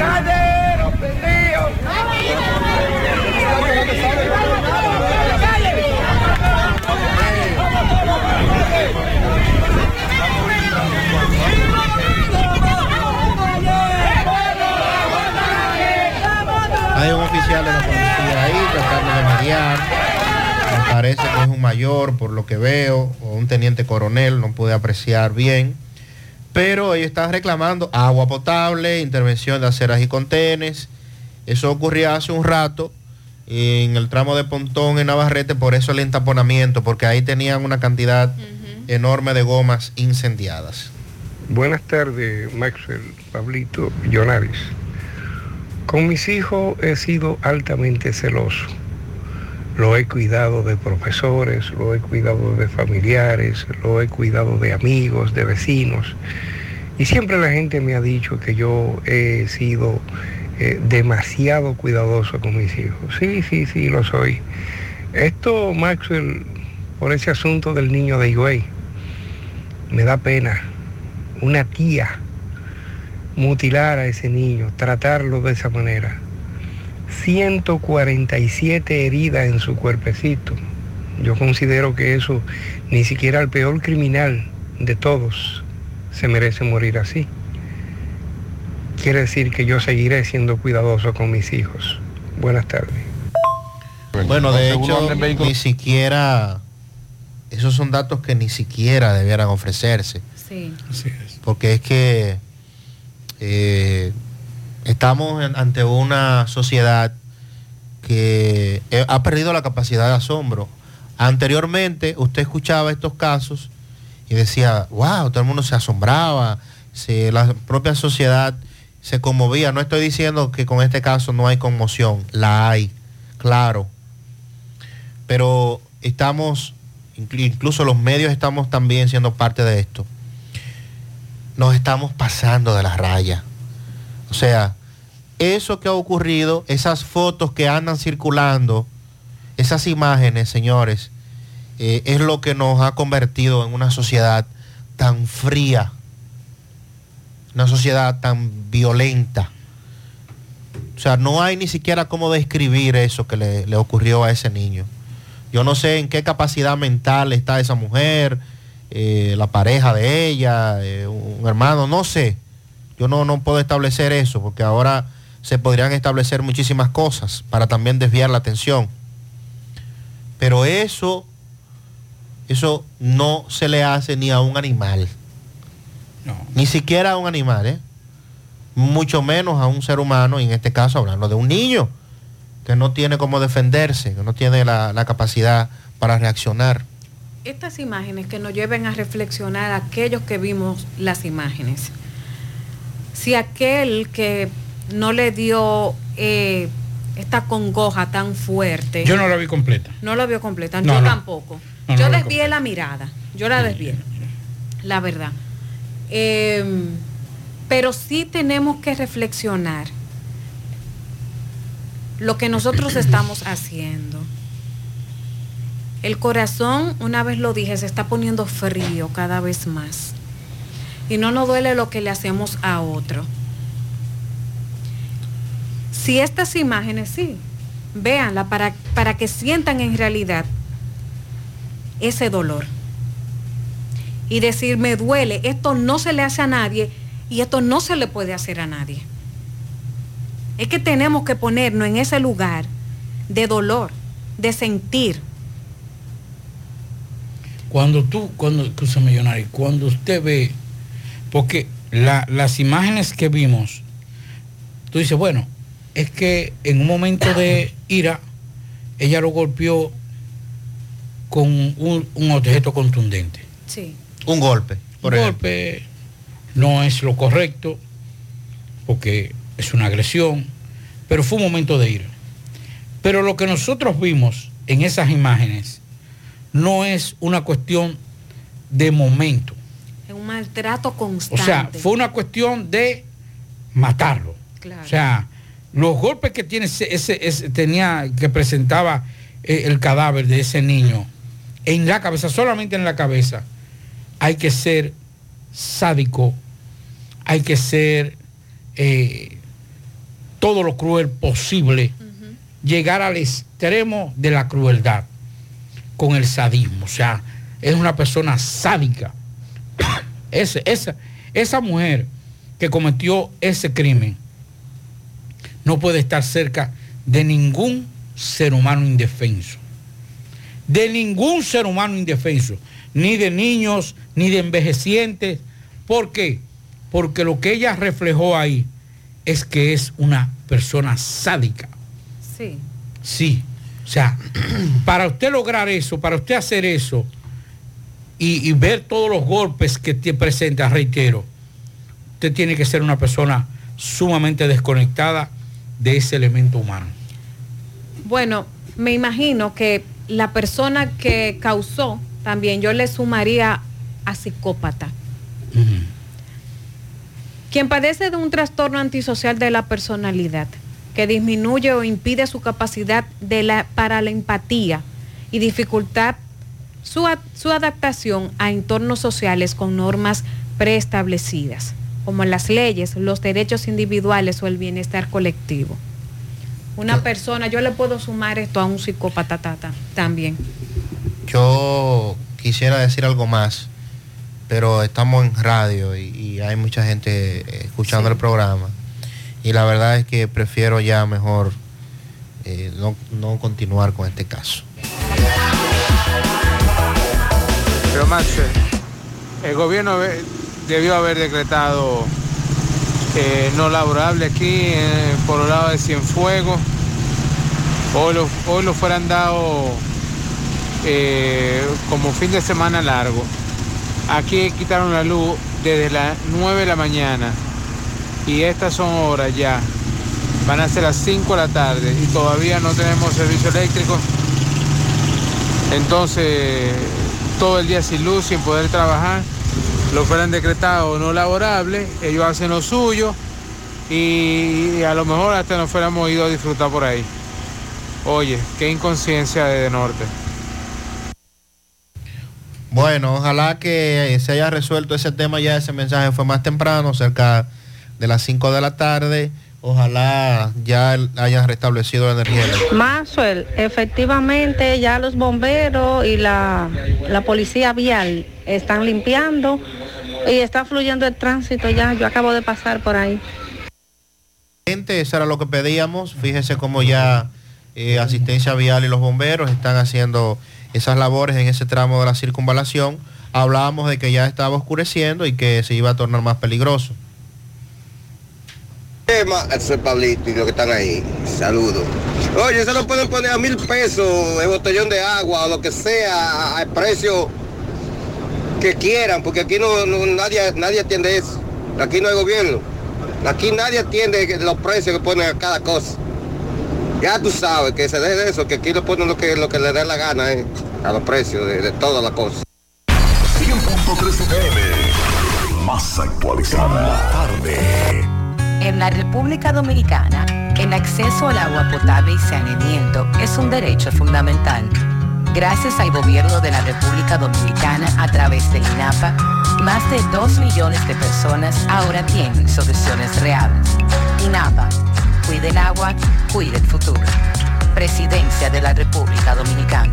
Hay un oficial de la policía ahí tratando de mediar. Parece que es un mayor por lo que veo, o un teniente coronel, no pude apreciar bien. Pero ellos están reclamando agua potable, intervención de aceras y contenes. Eso ocurría hace un rato en el tramo de Pontón en Navarrete, por eso el entaponamiento, porque ahí tenían una cantidad enorme de gomas incendiadas. Buenas tardes, Maxwell, Pablito, Jonaris. Con mis hijos he sido altamente celoso. Lo he cuidado de profesores, lo he cuidado de familiares, lo he cuidado de amigos, de vecinos. Y siempre la gente me ha dicho que yo he sido eh, demasiado cuidadoso con mis hijos. Sí, sí, sí, lo soy. Esto, Maxwell, por ese asunto del niño de Higüey, me da pena. Una tía mutilar a ese niño, tratarlo de esa manera. 147 heridas en su cuerpecito. Yo considero que eso ni siquiera el peor criminal de todos se merece morir así. Quiere decir que yo seguiré siendo cuidadoso con mis hijos. Buenas tardes. Bueno, de hecho, ni siquiera, esos son datos que ni siquiera debieran ofrecerse. Sí. Porque es que eh, estamos ante una sociedad que eh, ha perdido la capacidad de asombro. Anteriormente usted escuchaba estos casos y decía, wow, todo el mundo se asombraba, la propia sociedad se conmovía. No estoy diciendo que con este caso no hay conmoción, la hay, claro. Pero estamos, inclu- incluso los medios estamos también siendo parte de esto. Nos estamos pasando de la raya. O sea, eso que ha ocurrido, esas fotos que andan circulando, esas imágenes, señores, eh, es lo que nos ha convertido en una sociedad tan fría, una sociedad tan violenta. O sea, no hay ni siquiera cómo describir eso que le, ocurrió a ese niño. Yo no sé en qué capacidad mental está esa mujer, eh, la pareja de ella, eh, un hermano, no sé. Yo no, no puedo establecer eso, porque ahora se podrían establecer muchísimas cosas para también desviar la atención. Pero eso, eso no se le hace ni a un animal. Ni siquiera a un animal, ¿eh? Mucho menos a un ser humano, y en este caso hablando de un niño que no tiene cómo defenderse, que no tiene la, la capacidad para reaccionar. Estas imágenes que nos lleven a reflexionar a aquellos que vimos las imágenes. Si aquel que no le dio eh, esta congoja tan fuerte. Yo no la vi completa. No lo vio completa, No, yo no. tampoco. No, yo la vi desvié la mirada, yo la desvié, la verdad. Eh, pero sí tenemos que reflexionar lo que nosotros estamos haciendo. El corazón, una vez lo dije, se está poniendo frío cada vez más. Y no nos duele lo que le hacemos a otro. Si estas imágenes, sí, véanla para, para que sientan en realidad ese dolor. Y decir, me duele, esto no se le hace a nadie y esto no se le puede hacer a nadie. Es que tenemos que ponernos en ese lugar de dolor, de sentir. Cuando tú, cuando, escúchame, Yonari, cuando usted ve, porque la- las imágenes que vimos, tú dices, bueno, es que en un momento de *coughs* ira, ella lo golpeó con un, un objeto contundente. Sí. Un golpe. Un golpe no es lo correcto, porque es una agresión, pero fue un momento de ira. Pero lo que nosotros vimos en esas imágenes no es una cuestión de momento. Un maltrato O constante. sea, fue una cuestión de matarlo. Claro. O sea, los golpes que tiene ese, ese- ese- tenía, que presentaba eh, el cadáver de ese niño en la cabeza, solamente en la cabeza, hay que ser sádico, hay que ser eh, todo lo cruel posible, llegar al extremo de la crueldad con el sadismo. O sea, es una persona sádica. Ese- esa, esa mujer que cometió ese crimen no puede estar cerca de ningún ser humano indefenso. De ningún ser humano indefenso. Ni de niños, ni de envejecientes. ¿Por qué? Porque lo que ella reflejó ahí es que es una persona sádica. Sí. Sí. O sea, *clears throat* para usted lograr eso, para usted hacer eso y, y ver todos los golpes que te presenta, reitero, usted tiene que ser una persona sumamente desconectada de ese elemento humano. Bueno, me imagino que la persona que causó también yo le sumaría a psicópata. Quien padece de un trastorno antisocial de la personalidad, que disminuye o impide su capacidad de la, para la empatía y dificultad su, a- su adaptación a entornos sociales con normas preestablecidas, como las leyes, los derechos individuales o el bienestar colectivo. Una persona, yo le puedo sumar esto a un psicópata tata, también. Yo quisiera decir algo más, pero estamos en radio y, y hay mucha gente eh, escuchando el programa. Y la verdad es que prefiero ya mejor eh, no, no continuar con este caso. Pero Maxwell, el gobierno ve- debió haber decretado eh, no laborable aquí eh, por el lado de Cienfuegos. Hoy lo, hoy lo fueran dado eh, como fin de semana largo. Aquí quitaron la luz desde las 9 de la mañana y estas son horas ya. Van a ser las 5 de la tarde y todavía no tenemos servicio eléctrico. Entonces, todo el día sin luz, sin poder trabajar, lo fueran decretado no laborable, ellos hacen lo suyo y a lo mejor hasta nos fuéramos ido a disfrutar por ahí. Oye, qué inconsciencia de, de norte. Bueno, ojalá que se haya resuelto ese tema ya, ese mensaje fue más temprano, cerca de las 5 de la tarde. Ojalá ya hayan restablecido la energía. Maxwell, efectivamente ya los bomberos y la, la policía vial están limpiando y está fluyendo el tránsito ya. Yo acabo de pasar por ahí. Gente, Eso era lo que pedíamos. Fíjese cómo ya eh, asistencia vial y los bomberos están haciendo esas labores en ese tramo de la circunvalación. Hablábamos de que ya estaba oscureciendo y que se iba a tornar más peligroso. Tema, Soy Pablito y los que están ahí. Saludos. Oye, eso lo pueden poner a mil pesos el botellón de agua o lo que sea, al precio que quieran, porque aquí no, nadie, nadie atiende eso. Aquí no hay gobierno. Aquí nadie atiende los precios que ponen a cada cosa. Ya tú sabes que se dé de eso, que aquí lo ponen lo que, lo que le dé la gana eh, a los precios de, de todas las cosas. 100.3 FM. Más actualizada. La tarde. En la República Dominicana, el acceso al agua potable y saneamiento es un derecho fundamental. Gracias al gobierno de la República Dominicana a través del INAPA, más de 2 millones de personas ahora tienen soluciones reales. INAPA, cuide el agua, cuide el futuro. Presidencia de la República Dominicana.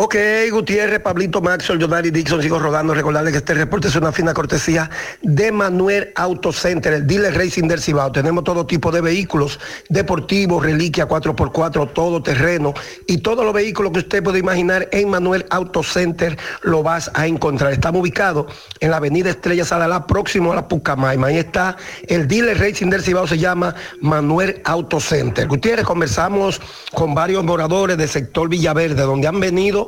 Ok, Gutiérrez, Pablito Maxwell, Jonari Dixon, sigo rodando. Recordarles que este reporte es una fina cortesía de Manuel Auto Center, el dealer racing del Cibao. Tenemos todo tipo de vehículos, deportivos, reliquia 4x4, todo terreno y todos los vehículos que usted puede imaginar en Manuel Auto Center lo vas a encontrar. Estamos ubicados en la avenida Estrella Sadalá, próximo a la Pucamaima. Ahí está el dealer racing del Cibao, se llama Manuel Auto Center. Gutiérrez, conversamos con varios moradores del sector Villaverde, donde han venido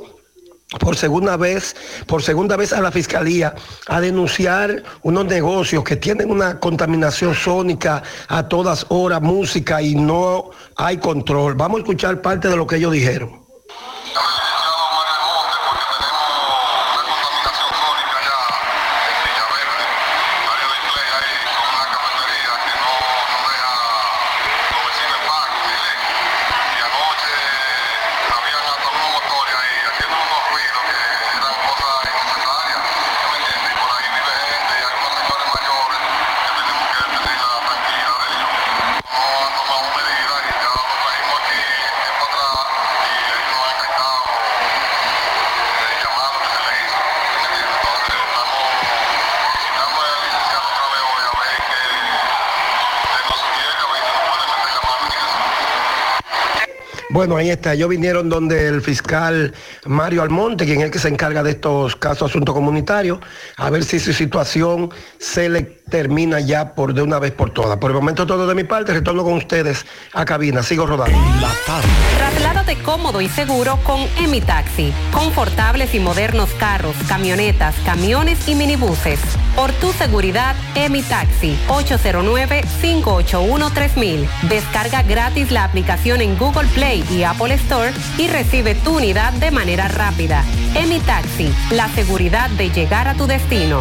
por segunda vez, por segunda vez a la fiscalía a denunciar unos negocios que tienen una contaminación sónica a todas horas, música y no hay control. Vamos a escuchar parte de lo que ellos dijeron. Bueno, ahí está. Ellos vinieron donde el fiscal Mario Almonte, quien es el que se encarga de estos casos asuntos comunitarios, a ver si su situación se le termina ya por de una vez por todas. Por el momento todo de mi parte, retorno con ustedes a cabina. Sigo rodando. Trasládate cómodo y seguro con Emi Taxi. Confortables y modernos carros, camionetas, camiones y minibuses. Por tu seguridad, Emi Taxi. 809-581-3000. Descarga gratis la aplicación en Google Play y Apple Store y recibe tu unidad de manera rápida. Emi Taxi. La seguridad de llegar a tu destino.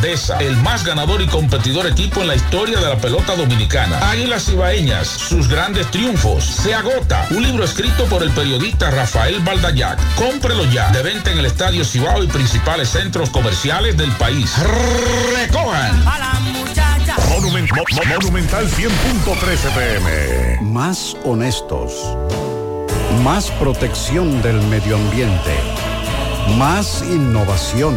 grandeza, el más ganador y competidor equipo en la historia de la pelota dominicana. Águilas Ibaeñas, sus grandes triunfos. Se agota. Un libro escrito por el periodista Rafael Baldayac. Cómprelo ya. De venta en el Estadio Cibao y principales centros comerciales del país. Recojan. Monument- Mo- Mo- Monumental 100.13 pm. Más honestos. Más protección del medio ambiente. Más innovación.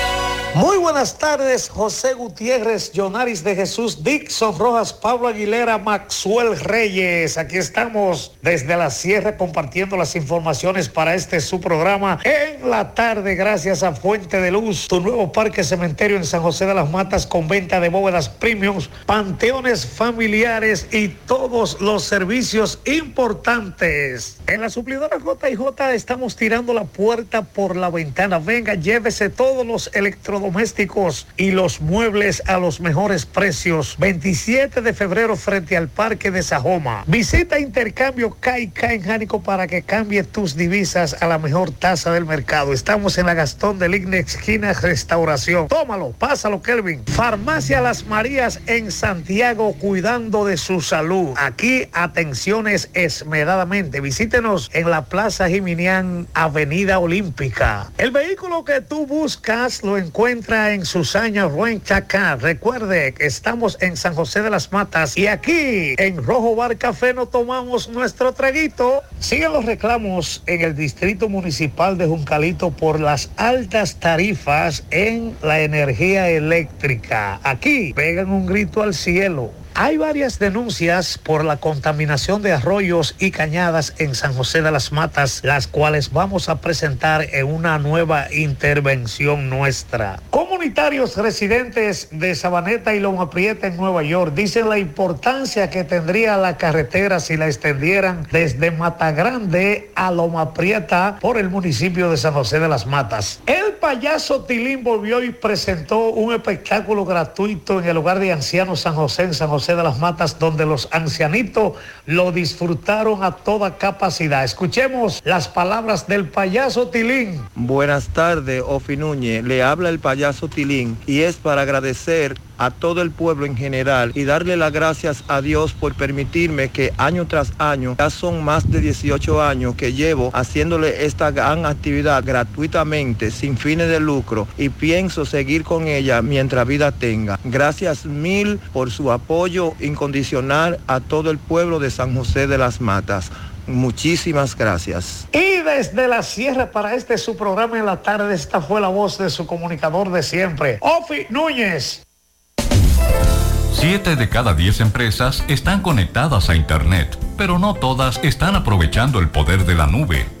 Muy buenas tardes, José Gutiérrez, Jonaris de Jesús, Dixon Rojas, Pablo Aguilera, Maxwell Reyes. Aquí estamos desde la sierra compartiendo las informaciones para este su programa en la tarde, gracias a Fuente de Luz, tu nuevo parque cementerio en San José de las Matas con venta de bóvedas premiums, panteones familiares y todos los servicios importantes. En la suplidora JJ estamos tirando la puerta por la ventana. Venga, llévese todos los electrodomésticos y los muebles a los mejores precios. 27 de febrero frente al Parque de Sajoma. Visita Intercambio Caica en Jánico para que cambie tus divisas a la mejor tasa del mercado. Estamos en la Gastón del Igne, esquina Restauración. Tómalo, pásalo, Kelvin. Farmacia Las Marías en Santiago, cuidando de su salud. Aquí, atenciones esmeradamente. Visítenos en la Plaza Jiminián, Avenida Olímpica. El vehículo que tú buscas lo encuentras en Susaña Ruen Chacá. Recuerde que estamos en San José de las Matas y aquí en Rojo Bar Café nos tomamos nuestro traguito. Siguen los reclamos en el Distrito Municipal de Juncalito por las altas tarifas en la energía eléctrica. Aquí pegan un grito al cielo. Hay varias denuncias por la contaminación de arroyos y cañadas en San José de las Matas, las cuales vamos a presentar en una nueva intervención nuestra. Comunitarios residentes de Sabaneta y Loma Prieta en Nueva York dicen la importancia que tendría la carretera si la extendieran desde Matagrande a Loma Prieta por el municipio de San José de las Matas. El payaso Tilín volvió y presentó un espectáculo gratuito en el hogar de ancianos San José en San José de las Matas, donde los ancianitos lo disfrutaron a toda capacidad. Escuchemos las palabras del payaso Tilín. Buenas tardes, Ofi Núñez. Le habla el payaso Tilín y es para agradecer a todo el pueblo en general y darle las gracias a Dios por permitirme que año tras año, ya son más de 18 años que llevo haciéndole esta gran actividad gratuitamente, sin fines de lucro y pienso seguir con ella mientras vida tenga. Gracias mil por su apoyo incondicional a todo el pueblo de San José de las Matas. Muchísimas gracias. Y desde la sierra para este su programa en la tarde, esta fue la voz de su comunicador de siempre, Ofi Núñez. Siete de cada diez empresas están conectadas a Internet, pero no todas están aprovechando el poder de la nube.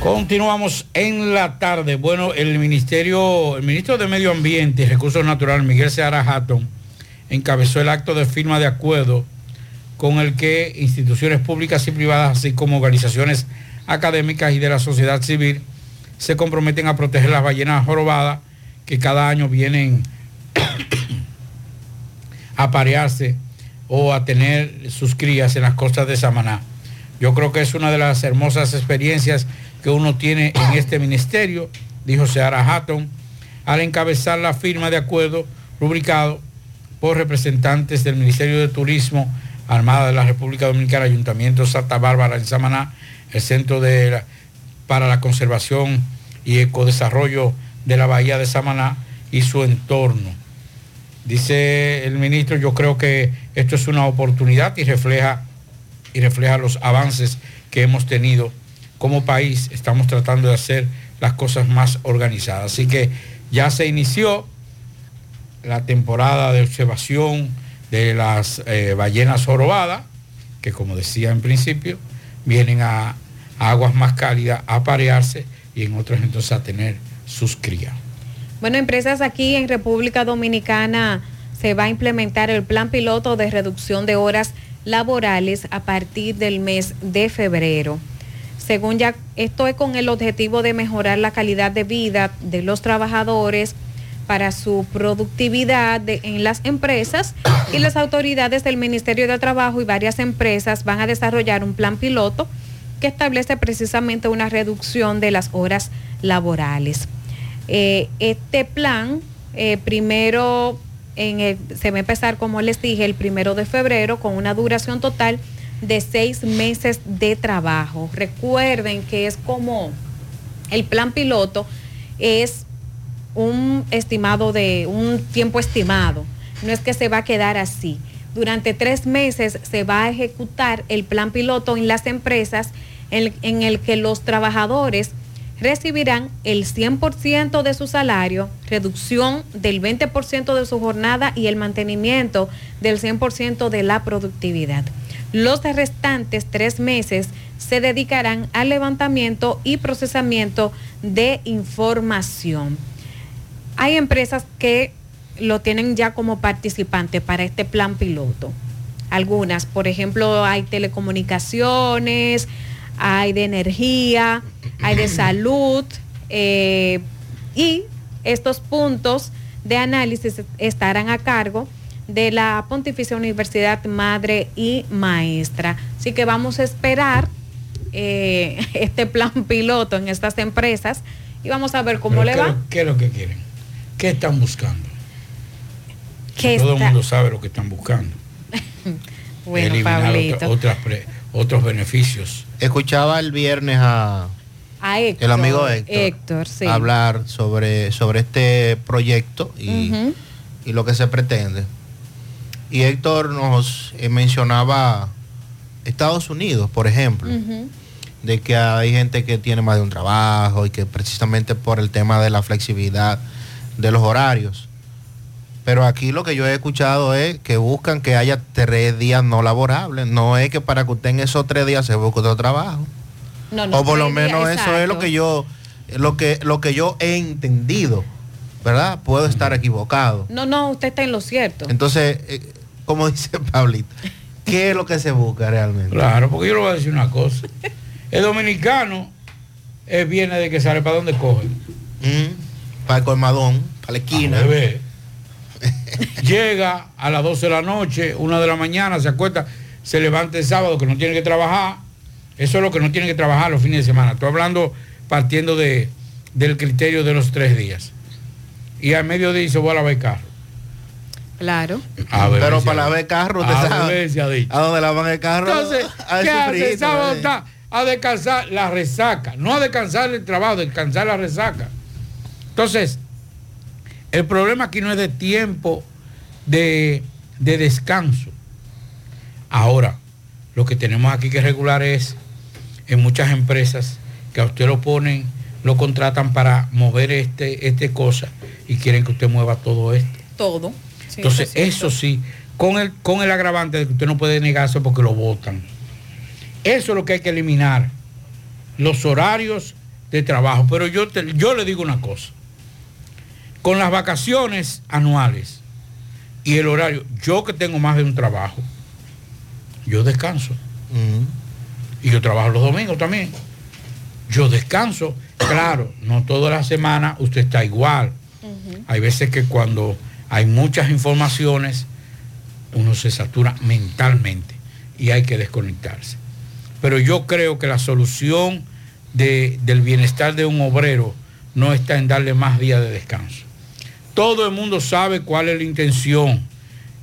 Continuamos en la tarde. Bueno, el ministerio, el ministro de Medio Ambiente y Recursos Naturales, Miguel Seara Hatton, encabezó el acto de firma de acuerdo con el que instituciones públicas y privadas, así como organizaciones académicas y de la sociedad civil, se comprometen a proteger las ballenas jorobadas que cada año vienen *coughs* a parearse o a tener sus crías en las costas de Samaná. Yo creo que es una de las hermosas experiencias que uno tiene en este ministerio, dijo Seara Hatton, al encabezar la firma de acuerdo rubricado por representantes del Ministerio de Turismo, Armada de la República Dominicana, Ayuntamiento Santa Bárbara en Samaná, el Centro de la- para la Conservación y Ecodesarrollo de la Bahía de Samaná y su entorno. Dice el ministro, yo creo que esto es una oportunidad y refleja, y refleja los avances que hemos tenido como país. Estamos tratando de hacer las cosas más organizadas. Así que ya se inició la temporada de observación de las eh, ballenas jorobadas, que como decía en principio, vienen a, a aguas más cálidas a parearse y en otras entonces a tener sus crías. Bueno, empresas aquí en República Dominicana se va a implementar el plan piloto de reducción de horas laborales a partir del mes de febrero. Según ya, esto es con el objetivo de mejorar la calidad de vida de los trabajadores para su productividad en las empresas y las autoridades del Ministerio de Trabajo y varias empresas van a desarrollar un plan piloto que establece precisamente una reducción de las horas laborales. Eh, este plan eh, primero se va a empezar, como les dije, el primero de febrero con una duración total seis meses de trabajo. Recuerden que es como el plan piloto es un estimado de un tiempo estimado. No es que se va a quedar así. Durante tres meses se va a ejecutar el plan piloto en las empresas en, en el que los trabajadores recibirán el 100% de su salario, reducción del 20% de su jornada y el mantenimiento del 100% de la productividad. Los restantes tres meses se dedicarán al levantamiento y procesamiento de información. Hay empresas que lo tienen ya como participante para este plan piloto. Algunas, por ejemplo, hay telecomunicaciones, hay de energía, hay de salud eh, y estos puntos de análisis estarán a cargo la Pontificia Universidad Madre y Maestra. Así que vamos a esperar eh, *laughs* este plan piloto en estas empresas y vamos a ver cómo Pero le ¿qué, va. lo- ¿Qué es lo que quieren? ¿Qué están buscando? ¿Qué Todo el mundo sabe lo que están buscando. *laughs* Bueno, Eliminar Pablito. otra- otras pre- otros beneficios. Escuchaba el viernes a A Héctor. el amigo Héctor, Héctor, sí. hablar sobre, sobre este proyecto y, y lo que se pretende. Y Héctor nos eh, mencionaba Estados Unidos, por ejemplo, de que hay gente que tiene más de un trabajo y que precisamente por el tema de la flexibilidad de los horarios. Pero aquí lo que yo he escuchado es que buscan que haya tres días no laborables. No es que para que usted en esos tres días se busque otro trabajo. No, no, o por lo días, menos eso es lo que yo lo que lo que yo he entendido, ¿verdad? Puedo estar equivocado. No, no, usted está en lo cierto. Entonces, eh, como dice *laughs* Pablito, ¿qué es lo que se busca realmente? Claro, porque yo le voy a decir una cosa. El dominicano eh, viene de que sale para dónde coge. para el colmadón, para la esquina. Llega a las 12 de la noche, una de la mañana, se acuesta, se levanta el sábado que no tiene que trabajar. Eso es lo que no tiene que trabajar los fines de semana. Estoy hablando partiendo de, del criterio de los tres días. Y al mediodía dice voy a lavar el carro. Claro. A ver, Pero para el carro, usted a sabe. ver dicho. ¿A dónde lavan el carro? Entonces, Al ¿qué hace? sábado eh. a descansar la resaca, no a descansar el trabajo, descansar la resaca. Entonces, el problema aquí no es de tiempo de, de descanso. Ahora, lo que tenemos aquí que regular es en muchas empresas que a usted lo ponen, lo contratan para mover este, este cosa y quieren que usted mueva todo esto. Todo. Sí, Entonces, eso es eso sí, con el, con el agravante de que usted no puede negarse porque lo votan. Eso es lo que hay que eliminar. Los horarios de trabajo. Pero yo, te- yo le digo una cosa. Con las vacaciones anuales y el horario, yo que tengo más de un trabajo, yo descanso. Y yo trabajo los domingos también. Yo descanso. Claro, no toda la semana usted está igual. Hay veces que cuando hay muchas informaciones, uno se satura mentalmente y hay que desconectarse. Pero yo creo que la solución de- del bienestar de un obrero no está en darle más días de descanso. Todo el mundo sabe cuál es la intención.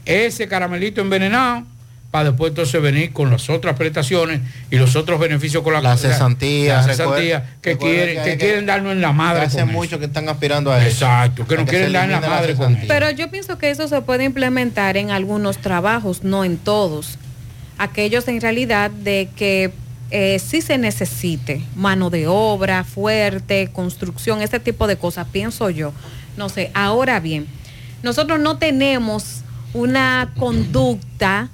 Ese caramelito envenenado para después entonces venir con las otras prestaciones y los otros beneficios con la, La cesantía, la cesantía que quieren, que que quieren darnos en la madre. Hace con mucho que están aspirando a eso. Exacto, que nos quieren dar en la madre con eso. Pero yo pienso que eso se puede implementar en algunos trabajos, no en todos. Aquellos en realidad de que eh, sí se necesite mano de obra fuerte, construcción, ese tipo de cosas, pienso yo. No sé, ahora bien, nosotros no tenemos una conducta,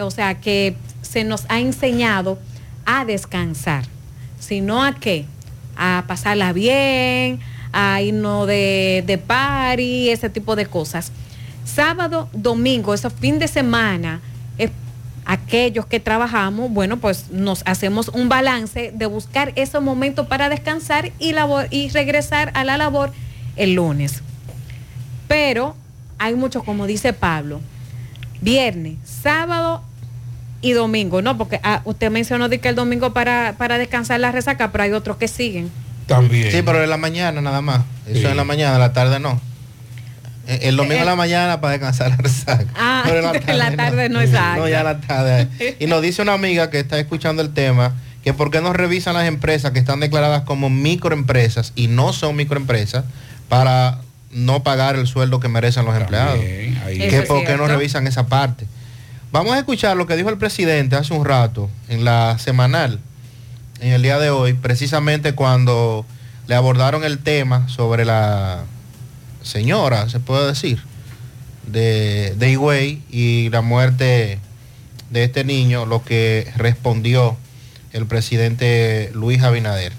o sea, que se nos ha enseñado a descansar, sino a qué? A pasarla bien, a irnos de, de party, ese tipo de cosas. Sábado, domingo, esos fin de semana, aquellos que trabajamos, bueno, pues nos hacemos un balance de buscar esos momentos para descansar y, labor, y regresar a la labor el lunes. Pero hay muchos, como dice Pablo, viernes, sábado y domingo, ¿no? Porque ah, usted mencionó de que el domingo para, para descansar la resaca, pero hay otros que siguen. También. Sí, pero en la mañana nada más. Eso Sí. en la mañana, en la tarde no. Eh, El domingo Eh, en la mañana para descansar la resaca. Ah, *laughs* Pero en la *laughs* tarde no, exacto. No, ya en la tarde. Y nos dice una amiga que está escuchando el tema que por qué no revisan las empresas que están declaradas como microempresas y no son microempresas para no pagar el sueldo que merecen los empleados. es por qué no revisan esa parte. Vamos a escuchar lo que dijo el presidente hace un rato en la semanal, en el día de hoy, precisamente cuando le abordaron el tema sobre la señora, se puede decir, de, de Higüey y la muerte de este niño, lo que respondió el presidente Luis Abinader.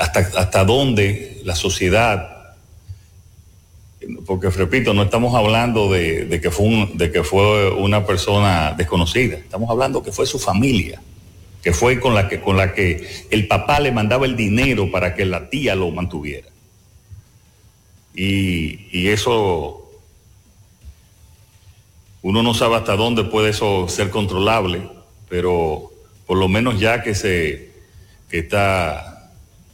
Hasta, hasta dónde la sociedad, porque repito, no estamos hablando de, que fue de que fue una persona desconocida, estamos hablando que fue su familia, que fue con la que, con la que el papá le mandaba el dinero para que la tía lo mantuviera. y, y eso uno no sabe hasta dónde puede eso ser controlable, pero por lo menos ya que se que está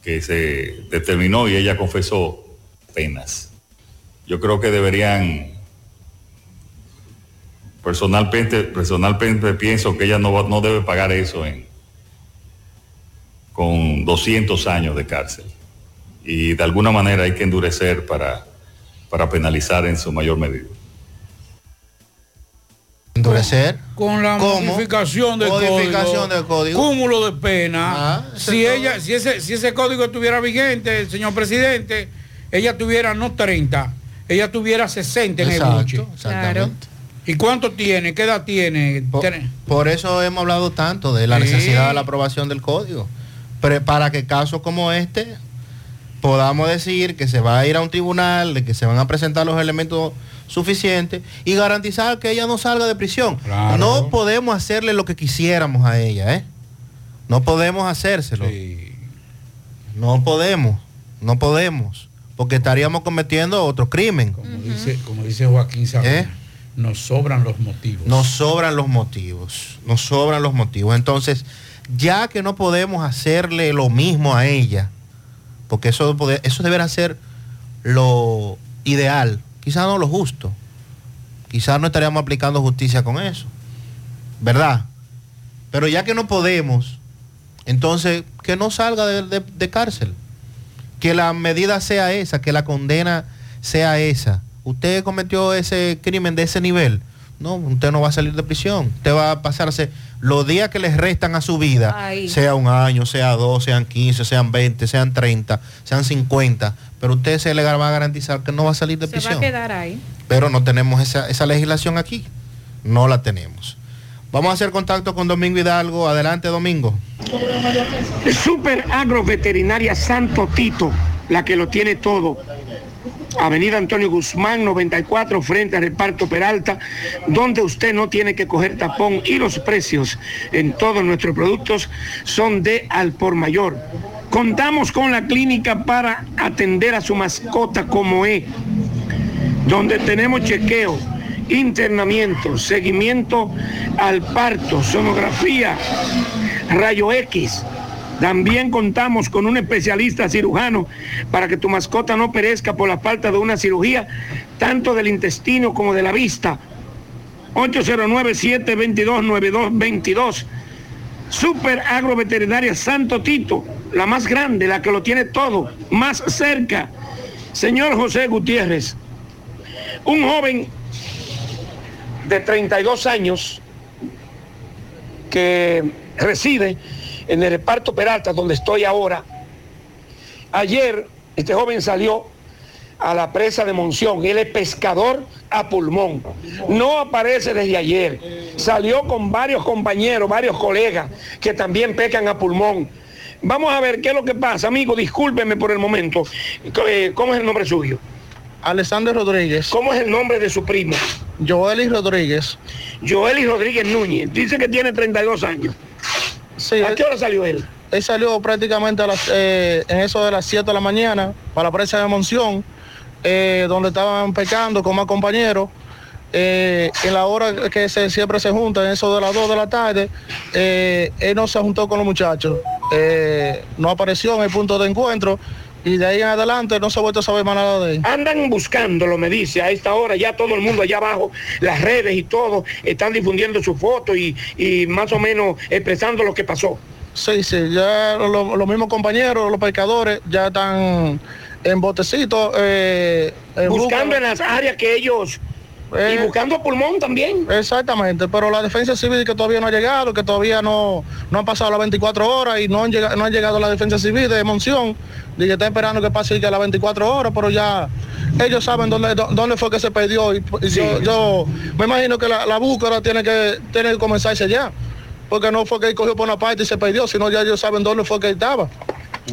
que se determinó y ella confesó penas. Yo creo que deberían personalmente personalmente pienso que ella no no debe pagar eso en con 200 años de cárcel. Y de alguna manera hay que endurecer para para penalizar en su mayor medida. Endurecer. Con la ¿Cómo? modificación del Modificación código, del código. Cúmulo de pena. Ah, si todo. ella, si ese, si ese código estuviera vigente, señor presidente, ella tuviera no 30, ella tuviera 60 en Exacto, el buche. exactamente. ¿Y cuánto tiene? ¿Qué edad tiene? Por, por eso hemos hablado tanto de la Sí. necesidad de la aprobación del código. Pero para que casos como este podamos decir que se va a ir a un tribunal, de que se van a presentar los elementos suficientes y garantizar que ella no salga de prisión. Claro. No podemos hacerle lo que quisiéramos a ella, ¿eh? No podemos hacérselo. No podemos, no podemos, porque estaríamos cometiendo otro crimen. Como, dice, como dice Joaquín Sabina, ¿Eh? nos sobran los motivos. Nos sobran los motivos, nos sobran los motivos. Entonces, ya que no podemos hacerle lo mismo a ella, porque eso, eso deberá ser lo ideal, quizás no lo justo, quizás no estaríamos aplicando justicia con eso, ¿verdad? Pero ya que no podemos, entonces que no salga de, de- de cárcel, que la medida sea esa, que la condena sea esa. Usted cometió ese crimen de ese nivel, no, usted no va a salir de prisión, usted va a pasarse los días que les restan a su vida, Ay. sea un año, sea dos, sean 15, sean 20, sean 30, sean 50, pero usted se le va a garantizar que no va a salir de Se va a prisión quedar ahí. pero no tenemos esa, esa legislación aquí. No la tenemos. Vamos a hacer contacto con Domingo Hidalgo. Adelante, Domingo. Super Agroveterinaria Santo Tito, la que lo tiene todo. Avenida Antonio Guzmán 94 frente al reparto Peralta, donde usted no tiene que coger tapón y los precios en todos nuestros productos son de al por mayor. Contamos con la clínica para atender a su mascota como es, donde tenemos chequeo, internamiento, seguimiento al parto, sonografía, rayo X. También contamos con un especialista cirujano para que tu mascota no perezca por la falta de una cirugía, tanto del intestino como de la vista. 809-722-9222. Super Agroveterinaria Santo Tito, la más grande, la que lo tiene todo, más cerca. Señor José Gutiérrez, un joven de 32 años que reside en el reparto Peralta, donde estoy ahora. Ayer este joven salió a la presa de Monción. Él es pescador a pulmón. No aparece desde ayer. Salió con varios compañeros, varios colegas que también pescan a pulmón. Vamos a ver qué es lo que pasa. Amigo, discúlpeme por el momento. Eh, ¿Cómo es el nombre suyo? Alexander Rodríguez. ¿Cómo es el nombre de su primo? Joelis Rodríguez. Joelis Rodríguez Núñez. Dice que tiene 32 años. Sí, ¿A qué hora salió él? Él salió prácticamente a las, eh, en eso de las 7 de la mañana para la presa de Monción, eh, donde estaban pescando con más compañeros. Eh, en la hora que se, siempre se juntan, en eso de las 2 de la tarde, eh, él no se juntó con los muchachos. Eh, no apareció en el punto de encuentro y de ahí en adelante no se ha vuelto a saber más nada de él. Andan buscándolo, me dice, a esta hora ya todo el mundo allá abajo, las redes y todo, están difundiendo su foto y, y más o menos expresando lo que pasó. Sí, sí, ya lo- los mismos compañeros, los pescadores, ya están en botecitos. eh, Buscando busca- en las áreas que ellos... Eh, y buscando a pulmón también. Exactamente, pero la defensa civil que todavía no ha llegado, que todavía no, no han pasado las 24 horas y no han llegado, no han llegado la defensa civil de Monción, y que está esperando que pase que las 24 horas, pero ya ellos saben dónde, dó- dónde fue que se perdió y, y yo, yo me imagino que la, la búsqueda tiene que, tiene que comenzarse ya, porque no fue que él cogió por una parte y se perdió, sino ya ellos saben dónde fue que él estaba.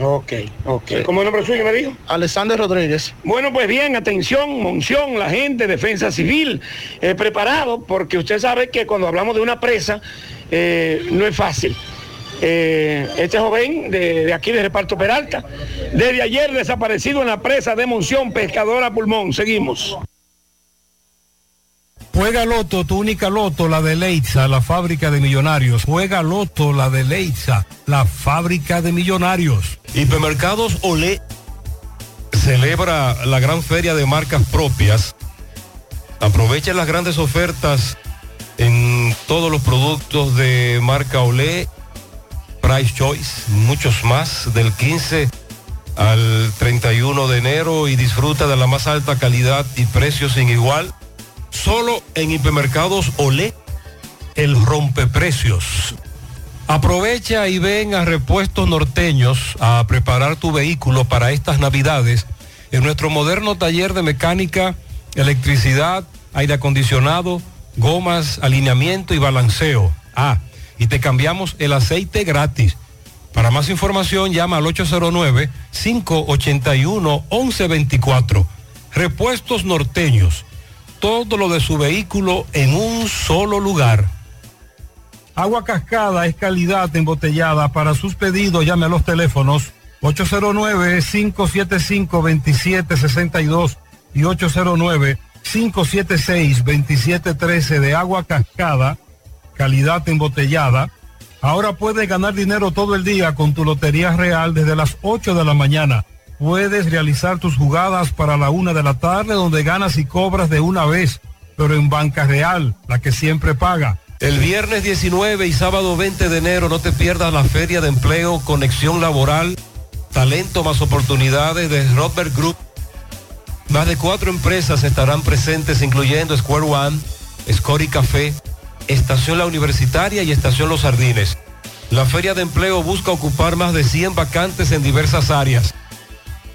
Ok, ok. ¿Cómo es el nombre suyo me dijo? Alexander Rodríguez. Bueno, pues bien, atención, Monción, la gente, defensa civil, eh, preparado, porque usted sabe que cuando hablamos de una presa, eh, no es fácil. eh, este joven de, de aquí de Reparto Peralta, desde ayer desaparecido en la presa de Monción, Pescadora Pulmón. Seguimos. Juega Loto, tu única Loto, la de Leitza, la fábrica de millonarios. Juega Loto, la de Leitza, la fábrica de millonarios. Hipermercados Olé celebra la gran feria de marcas propias. Aprovecha las grandes ofertas en todos los productos de marca Olé, Price Choice, muchos más, del 15 al 31 de enero y disfruta de la más alta calidad y precios sin igual. Solo en hipermercados Olé, el rompeprecios. Aprovecha y ven a Repuestos Norteños a preparar tu vehículo para estas navidades en nuestro moderno taller de mecánica, electricidad, aire acondicionado, gomas, alineamiento y balanceo. Ah, y te cambiamos el aceite gratis. Para más información llama al 809-581-1124. Repuestos norteños. Todo lo de su vehículo en un solo lugar. Agua Cascada es calidad embotellada. Para sus pedidos llame a los teléfonos 809-575-2762 y 809-576-2713 de agua cascada, calidad embotellada. Ahora puedes ganar dinero todo el día con tu Lotería Real desde las 8 de la mañana. Puedes realizar tus jugadas para la una de la tarde donde ganas y cobras de una vez, pero en Banca Real, la que siempre paga. El viernes 19 y sábado 20 de enero no te pierdas la feria de empleo Conexión Laboral, talento más oportunidades de Robert Group. Más de cuatro empresas estarán presentes incluyendo Square One, Scori Café, Estación La Universitaria y Estación Los Jardines. La feria de empleo busca ocupar más de 100 vacantes en diversas áreas.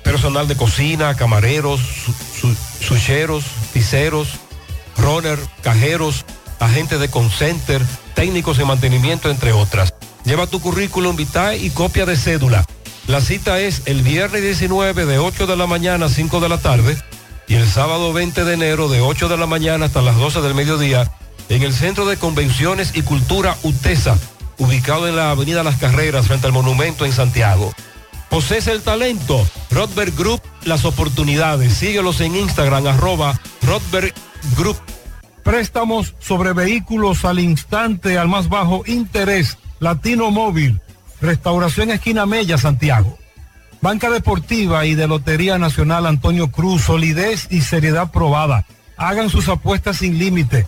Personal de cocina, camareros, su, sucheros, pizzeros, runner, cajeros, agentes de concenter, técnicos de mantenimiento, entre otras. Lleva tu currículum vitae y copia de cédula. La cita es el viernes 19 de 8 de la mañana a 5 de la tarde y el sábado 20 de enero de 8 de la mañana hasta las 12 del mediodía en el Centro de Convenciones y Cultura UTESA, ubicado en la Avenida Las Carreras frente al Monumento en Santiago. Posees el talento. Rodberg Group, las oportunidades. Síguelos en Instagram, arroba Rodberg Group. Préstamos sobre vehículos al instante, al más bajo interés. Latino Móvil. Restauración Esquina Mella, Santiago. Banca Deportiva y de Lotería Nacional Antonio Cruz. Solidez y seriedad probada. Hagan sus apuestas sin límite.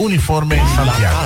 Uniforme Santiago.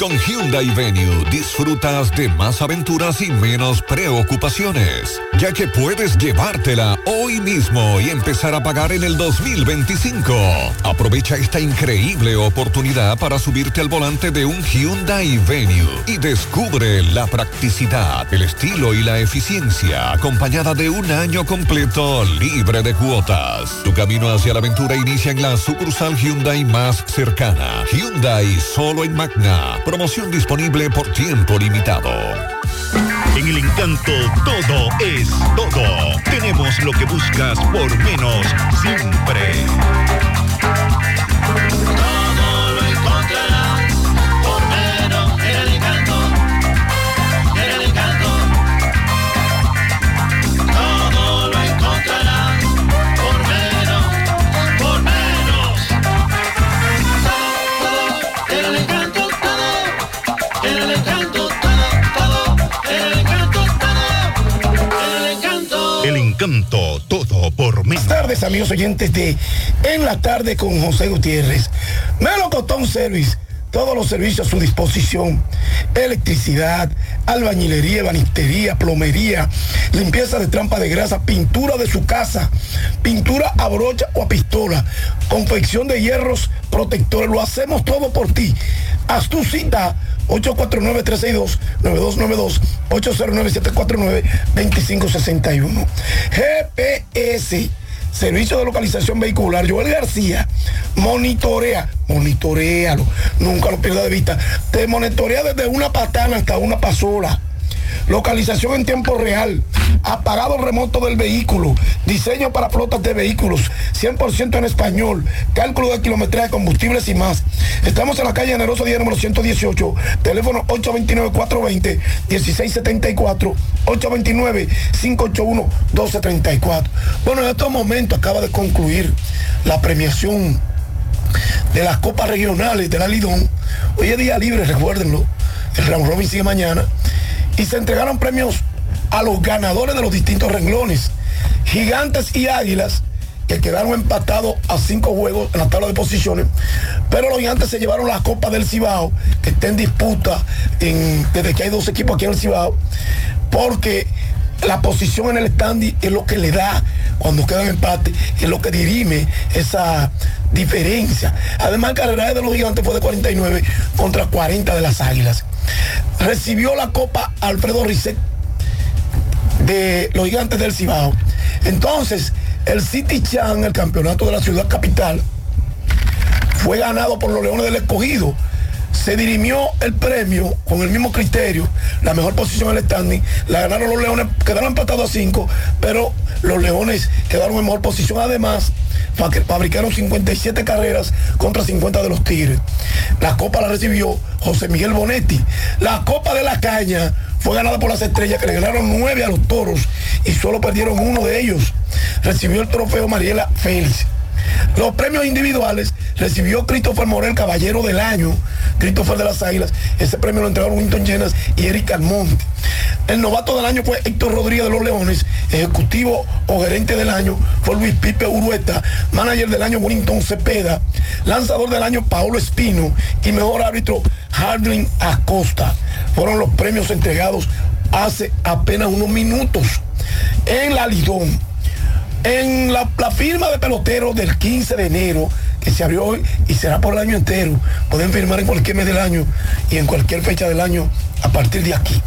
Con Hyundai Venue disfrutas de más aventuras y menos preocupaciones, ya que puedes llevártela hoy mismo y empezar a pagar en el 2025. Aprovecha esta increíble oportunidad para subirte al volante de un Hyundai Venue y descubre la practicidad, el estilo y la eficiencia acompañada de un año completo libre de cuotas. Tu camino hacia la aventura inicia en la sucursal Hyundai más cercana. Hyundai solo en Magna. Promoción disponible por tiempo limitado. En el encanto todo es todo. Tenemos lo que buscas por menos siempre. Todo por menos. Buenas tardes, amigos oyentes de En la tarde con José Gutiérrez. Melocotón Service. Todos los servicios a su disposición. Electricidad, albañilería, banistería, plomería, limpieza de trampa de grasa, pintura de su casa, pintura a brocha o a pistola, confección de hierros protectores. Lo hacemos todo por ti. Haz tu cita 849-362-9292, 809-749-2561. GPS, Servicio de Localización Vehicular. Joel García, monitorea, monitorealo, nunca lo pierda de vista. Te monitorea desde una patana hasta una pasola. Localización en tiempo real. Apagado remoto del vehículo. Diseño para flotas de vehículos. 100% en español. Cálculo de kilometraje, combustibles y más. Estamos en la calle Generoso Día número 118. Teléfono 829-420-1674. 829-581-1234. Bueno, en estos momentos acaba de concluir la premiación de las copas regionales de la Lidón. Hoy es día libre, recuérdenlo. El round robin sigue mañana. Y se entregaron premios a los ganadores de los distintos renglones. Gigantes y Águilas, que quedaron empatados a cinco juegos en la tabla de posiciones. Pero los gigantes se llevaron la Copa del Cibao, que está en disputa desde que hay dos equipos aquí en el Cibao, porque la posición en el standing es lo que le da cuando quedan empate, es lo que dirime esa diferencia. Además, el carreraje de los gigantes fue de 49 contra 40 de las águilas. Recibió la copa Alfredo Risset de los gigantes del Cibao. Entonces, el City Chan, el campeonato de la ciudad capital, fue ganado por los Leones del Escogido. Se dirimió el premio con el mismo criterio, la mejor posición en el standing. La ganaron los Leones, quedaron empatados a 5, pero los Leones quedaron en mejor posición. Además, fa- fabricaron 57 carreras contra 50 de los Tigres. La copa la recibió José Miguel Bonetti. La copa de la caña fue ganada por las estrellas que le ganaron 9 a los toros y solo perdieron uno de ellos. Recibió el trofeo Mariela Félix. Los premios individuales recibió Christopher Morel, Caballero del Año, Christopher de las Águilas. Ese premio lo entregaron Winton Llenas y Eric Almonte. El novato del año fue Héctor Rodríguez de los Leones. Ejecutivo o gerente del año fue Luis Pipe Urueta. Manager del año Wellington Cepeda. Lanzador del año Paolo Espino. Y mejor árbitro Hardlin Acosta. Fueron los premios entregados hace apenas unos minutos en la Lidón. En la, firma de peloteros del 15 de enero, que se abrió hoy y será por el año entero, pueden firmar en cualquier mes del año y en cualquier fecha del año a partir de aquí.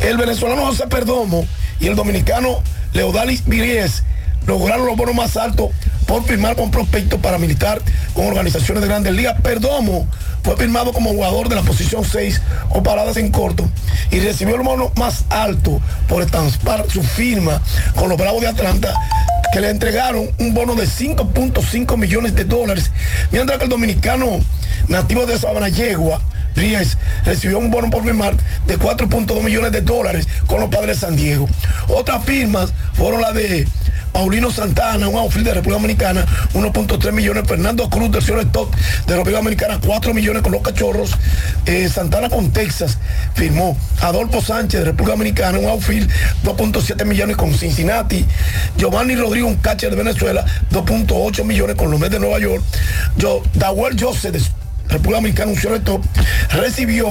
El venezolano José Perdomo y el dominicano Leodalis Viries lograron los bonos más altos por firmar con prospectos para militar con organizaciones de grandes ligas. Perdomo fue firmado como jugador de la posición 6 o paradas en corto y recibió el bono más alto por estampar su firma con los Bravos de Atlanta que le entregaron un bono de 5.5 millones de dólares, mientras que el dominicano nativo de Sabana Yegua, Ries, recibió un bono por firmar de 4.2 millones de dólares con los padres de San Diego. Otras firmas fueron las de Paulino Santana, un outfield de República Dominicana, 1.3 millones. Fernando Cruz, del señor Stop de República Dominicana, 4 millones con los cachorros. Eh, Santana con Texas firmó. Adolfo Sánchez de República Dominicana, un outfield, 2.7 millones con Cincinnati. Giovanni Rodrigo, un catcher de Venezuela, 2.8 millones con los Mets de Nueva York. Yo, Dawel Joseph de República Dominicana, un shortstop, recibió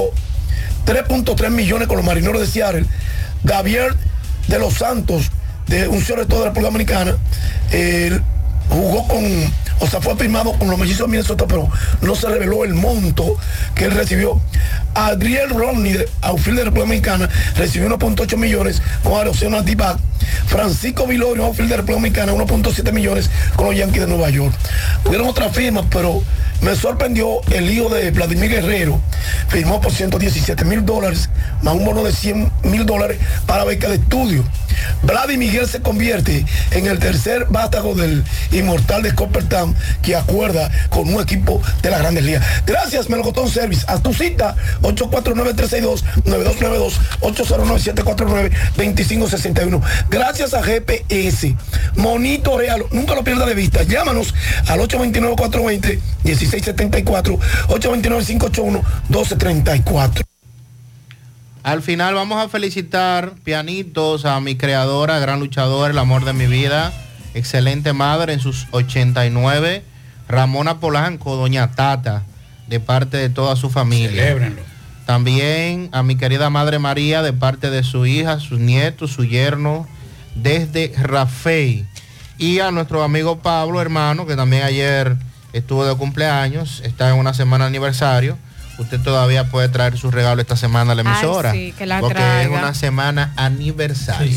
3.3 millones con los marineros de Seattle. Gabriel de los Santos, de un shortstop de la República Dominicana, jugó con, o sea, fue firmado con los mellizos de Minnesota, pero no se reveló el monto que él recibió. Adriel Rodney, de outfield de República Dominicana, recibió 1.8 millones con Arizona D-Back. Francisco Vilorio, outfield de República Dominicana, 1.7 millones con los Yankees de Nueva York. Hubieron otras firmas, pero Me sorprendió el hijo de Vladimir Guerrero, firmó por 117 mil dólares, más un bono de 100 mil dólares para beca de estudio. Vladimir Miguel se convierte en el tercer vástago del inmortal de Coppertown que acuerda con un equipo de las grandes ligas. Gracias, Melocotón Service. A tu cita, 849-362-9292, 809-749-2561. Gracias a GPS. Monito Real, nunca lo pierda de vista. Llámanos al 829-420-1674, 829-581-1234. Al final vamos a felicitar pianitos a mi creadora, gran luchadora, el amor de mi vida, excelente madre en sus 89, Ramona Polanco, doña Tata, de parte de toda su familia. Celébrenlo. También a mi querida madre María, de parte de su hija, sus nietos, su yerno, desde Rafey. Y a nuestro amigo Pablo, hermano, que también ayer estuvo de cumpleaños, está en una semana de aniversario. Usted todavía puede traer su regalo esta semana a la Ay, emisora. sí, que la porque traiga. es una semana aniversario.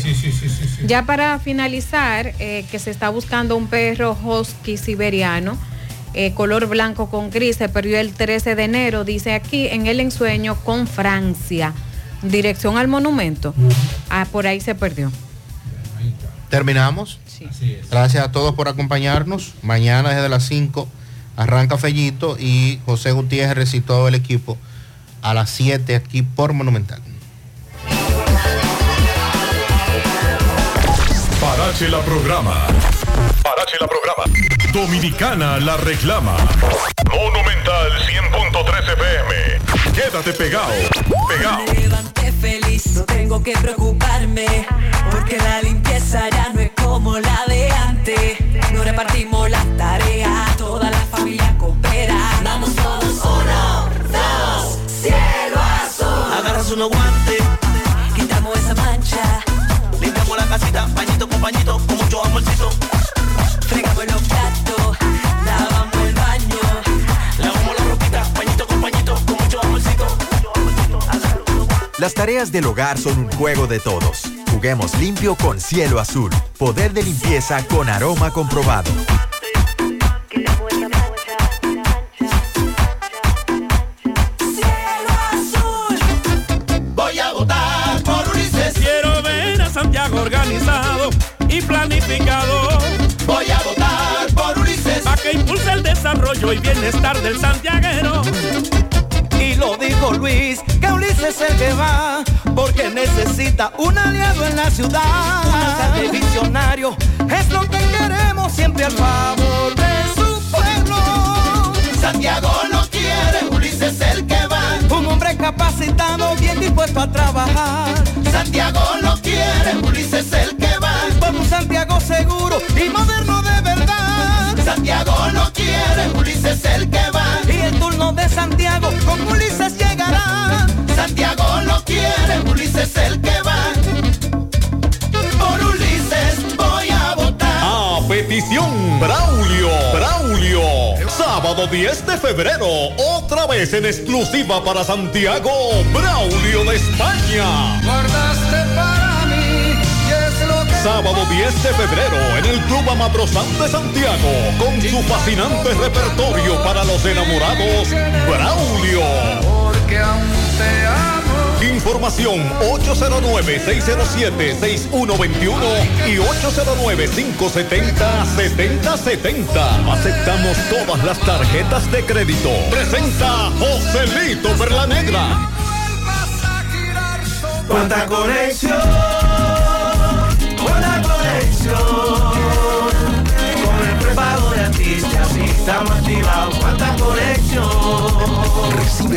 Ya para finalizar, eh, que se está buscando un perro husky siberiano, eh, color blanco con gris, se perdió el 13 de enero, dice aquí, en el ensueño con Francia, dirección al monumento. Ah, por ahí se perdió. Terminamos. Gracias a todos por acompañarnos. Mañana desde las 5 arranca Fellito y José Gutiérrez y todo el equipo a las 7 aquí por Monumental. Parache la programa. Parache la programa. Dominicana la reclama. Monumental 100.13 FM. Quédate pegado. Pegado. Me levanté feliz, no tengo que preocuparme, porque la limpieza ya no es como la de antes. No repartimos las tareas, familia coopera. Vamos todos, uno, dos, cielo azul. Agarras unos guantes, Quitamos esa mancha, limpiamos la casita, pañito con pañito, con mucho amorcito. fregamos los platos, lavamos el baño. Lavamos la ropita, pañito con pañito, con mucho amorcito. Las tareas del hogar son un juego de todos. Juguemos limpio con cielo azul. Poder de limpieza con aroma comprobado. Y planificado. Voy a votar por Ulises. Para que impulse el desarrollo y bienestar del santiaguero. Y lo dijo Luis, que Ulises es el que va, porque necesita un aliado en la ciudad. Un alcalde visionario, es lo que queremos siempre al favor de su pueblo. Santiago lo quiere, Ulises es el que capacitado, bien dispuesto a trabajar. Santiago lo quiere, Ulises es el que va. Por un Santiago seguro y moderno de verdad. Santiago lo quiere, Ulises es el que va. Y el turno de Santiago con Ulises llegará. Santiago lo quiere, Ulises es el que va. Sábado 10 de febrero. Otra vez en exclusiva para Santiago. Braulio de España. Guardaste para mí, y es lo que Sábado 10 de febrero en el Club Amabrosán de Santiago. Con su fascinante repertorio para los enamorados. Braulio. Porque aún te. Información 809-607-6121 y 809-570-7070. Aceptamos todas las tarjetas de crédito. Presenta Joselito Perla Negra. Cuánta conexión, cuánta conexión. Con el prepago de artistas y estamos activados. Cuánta conexión.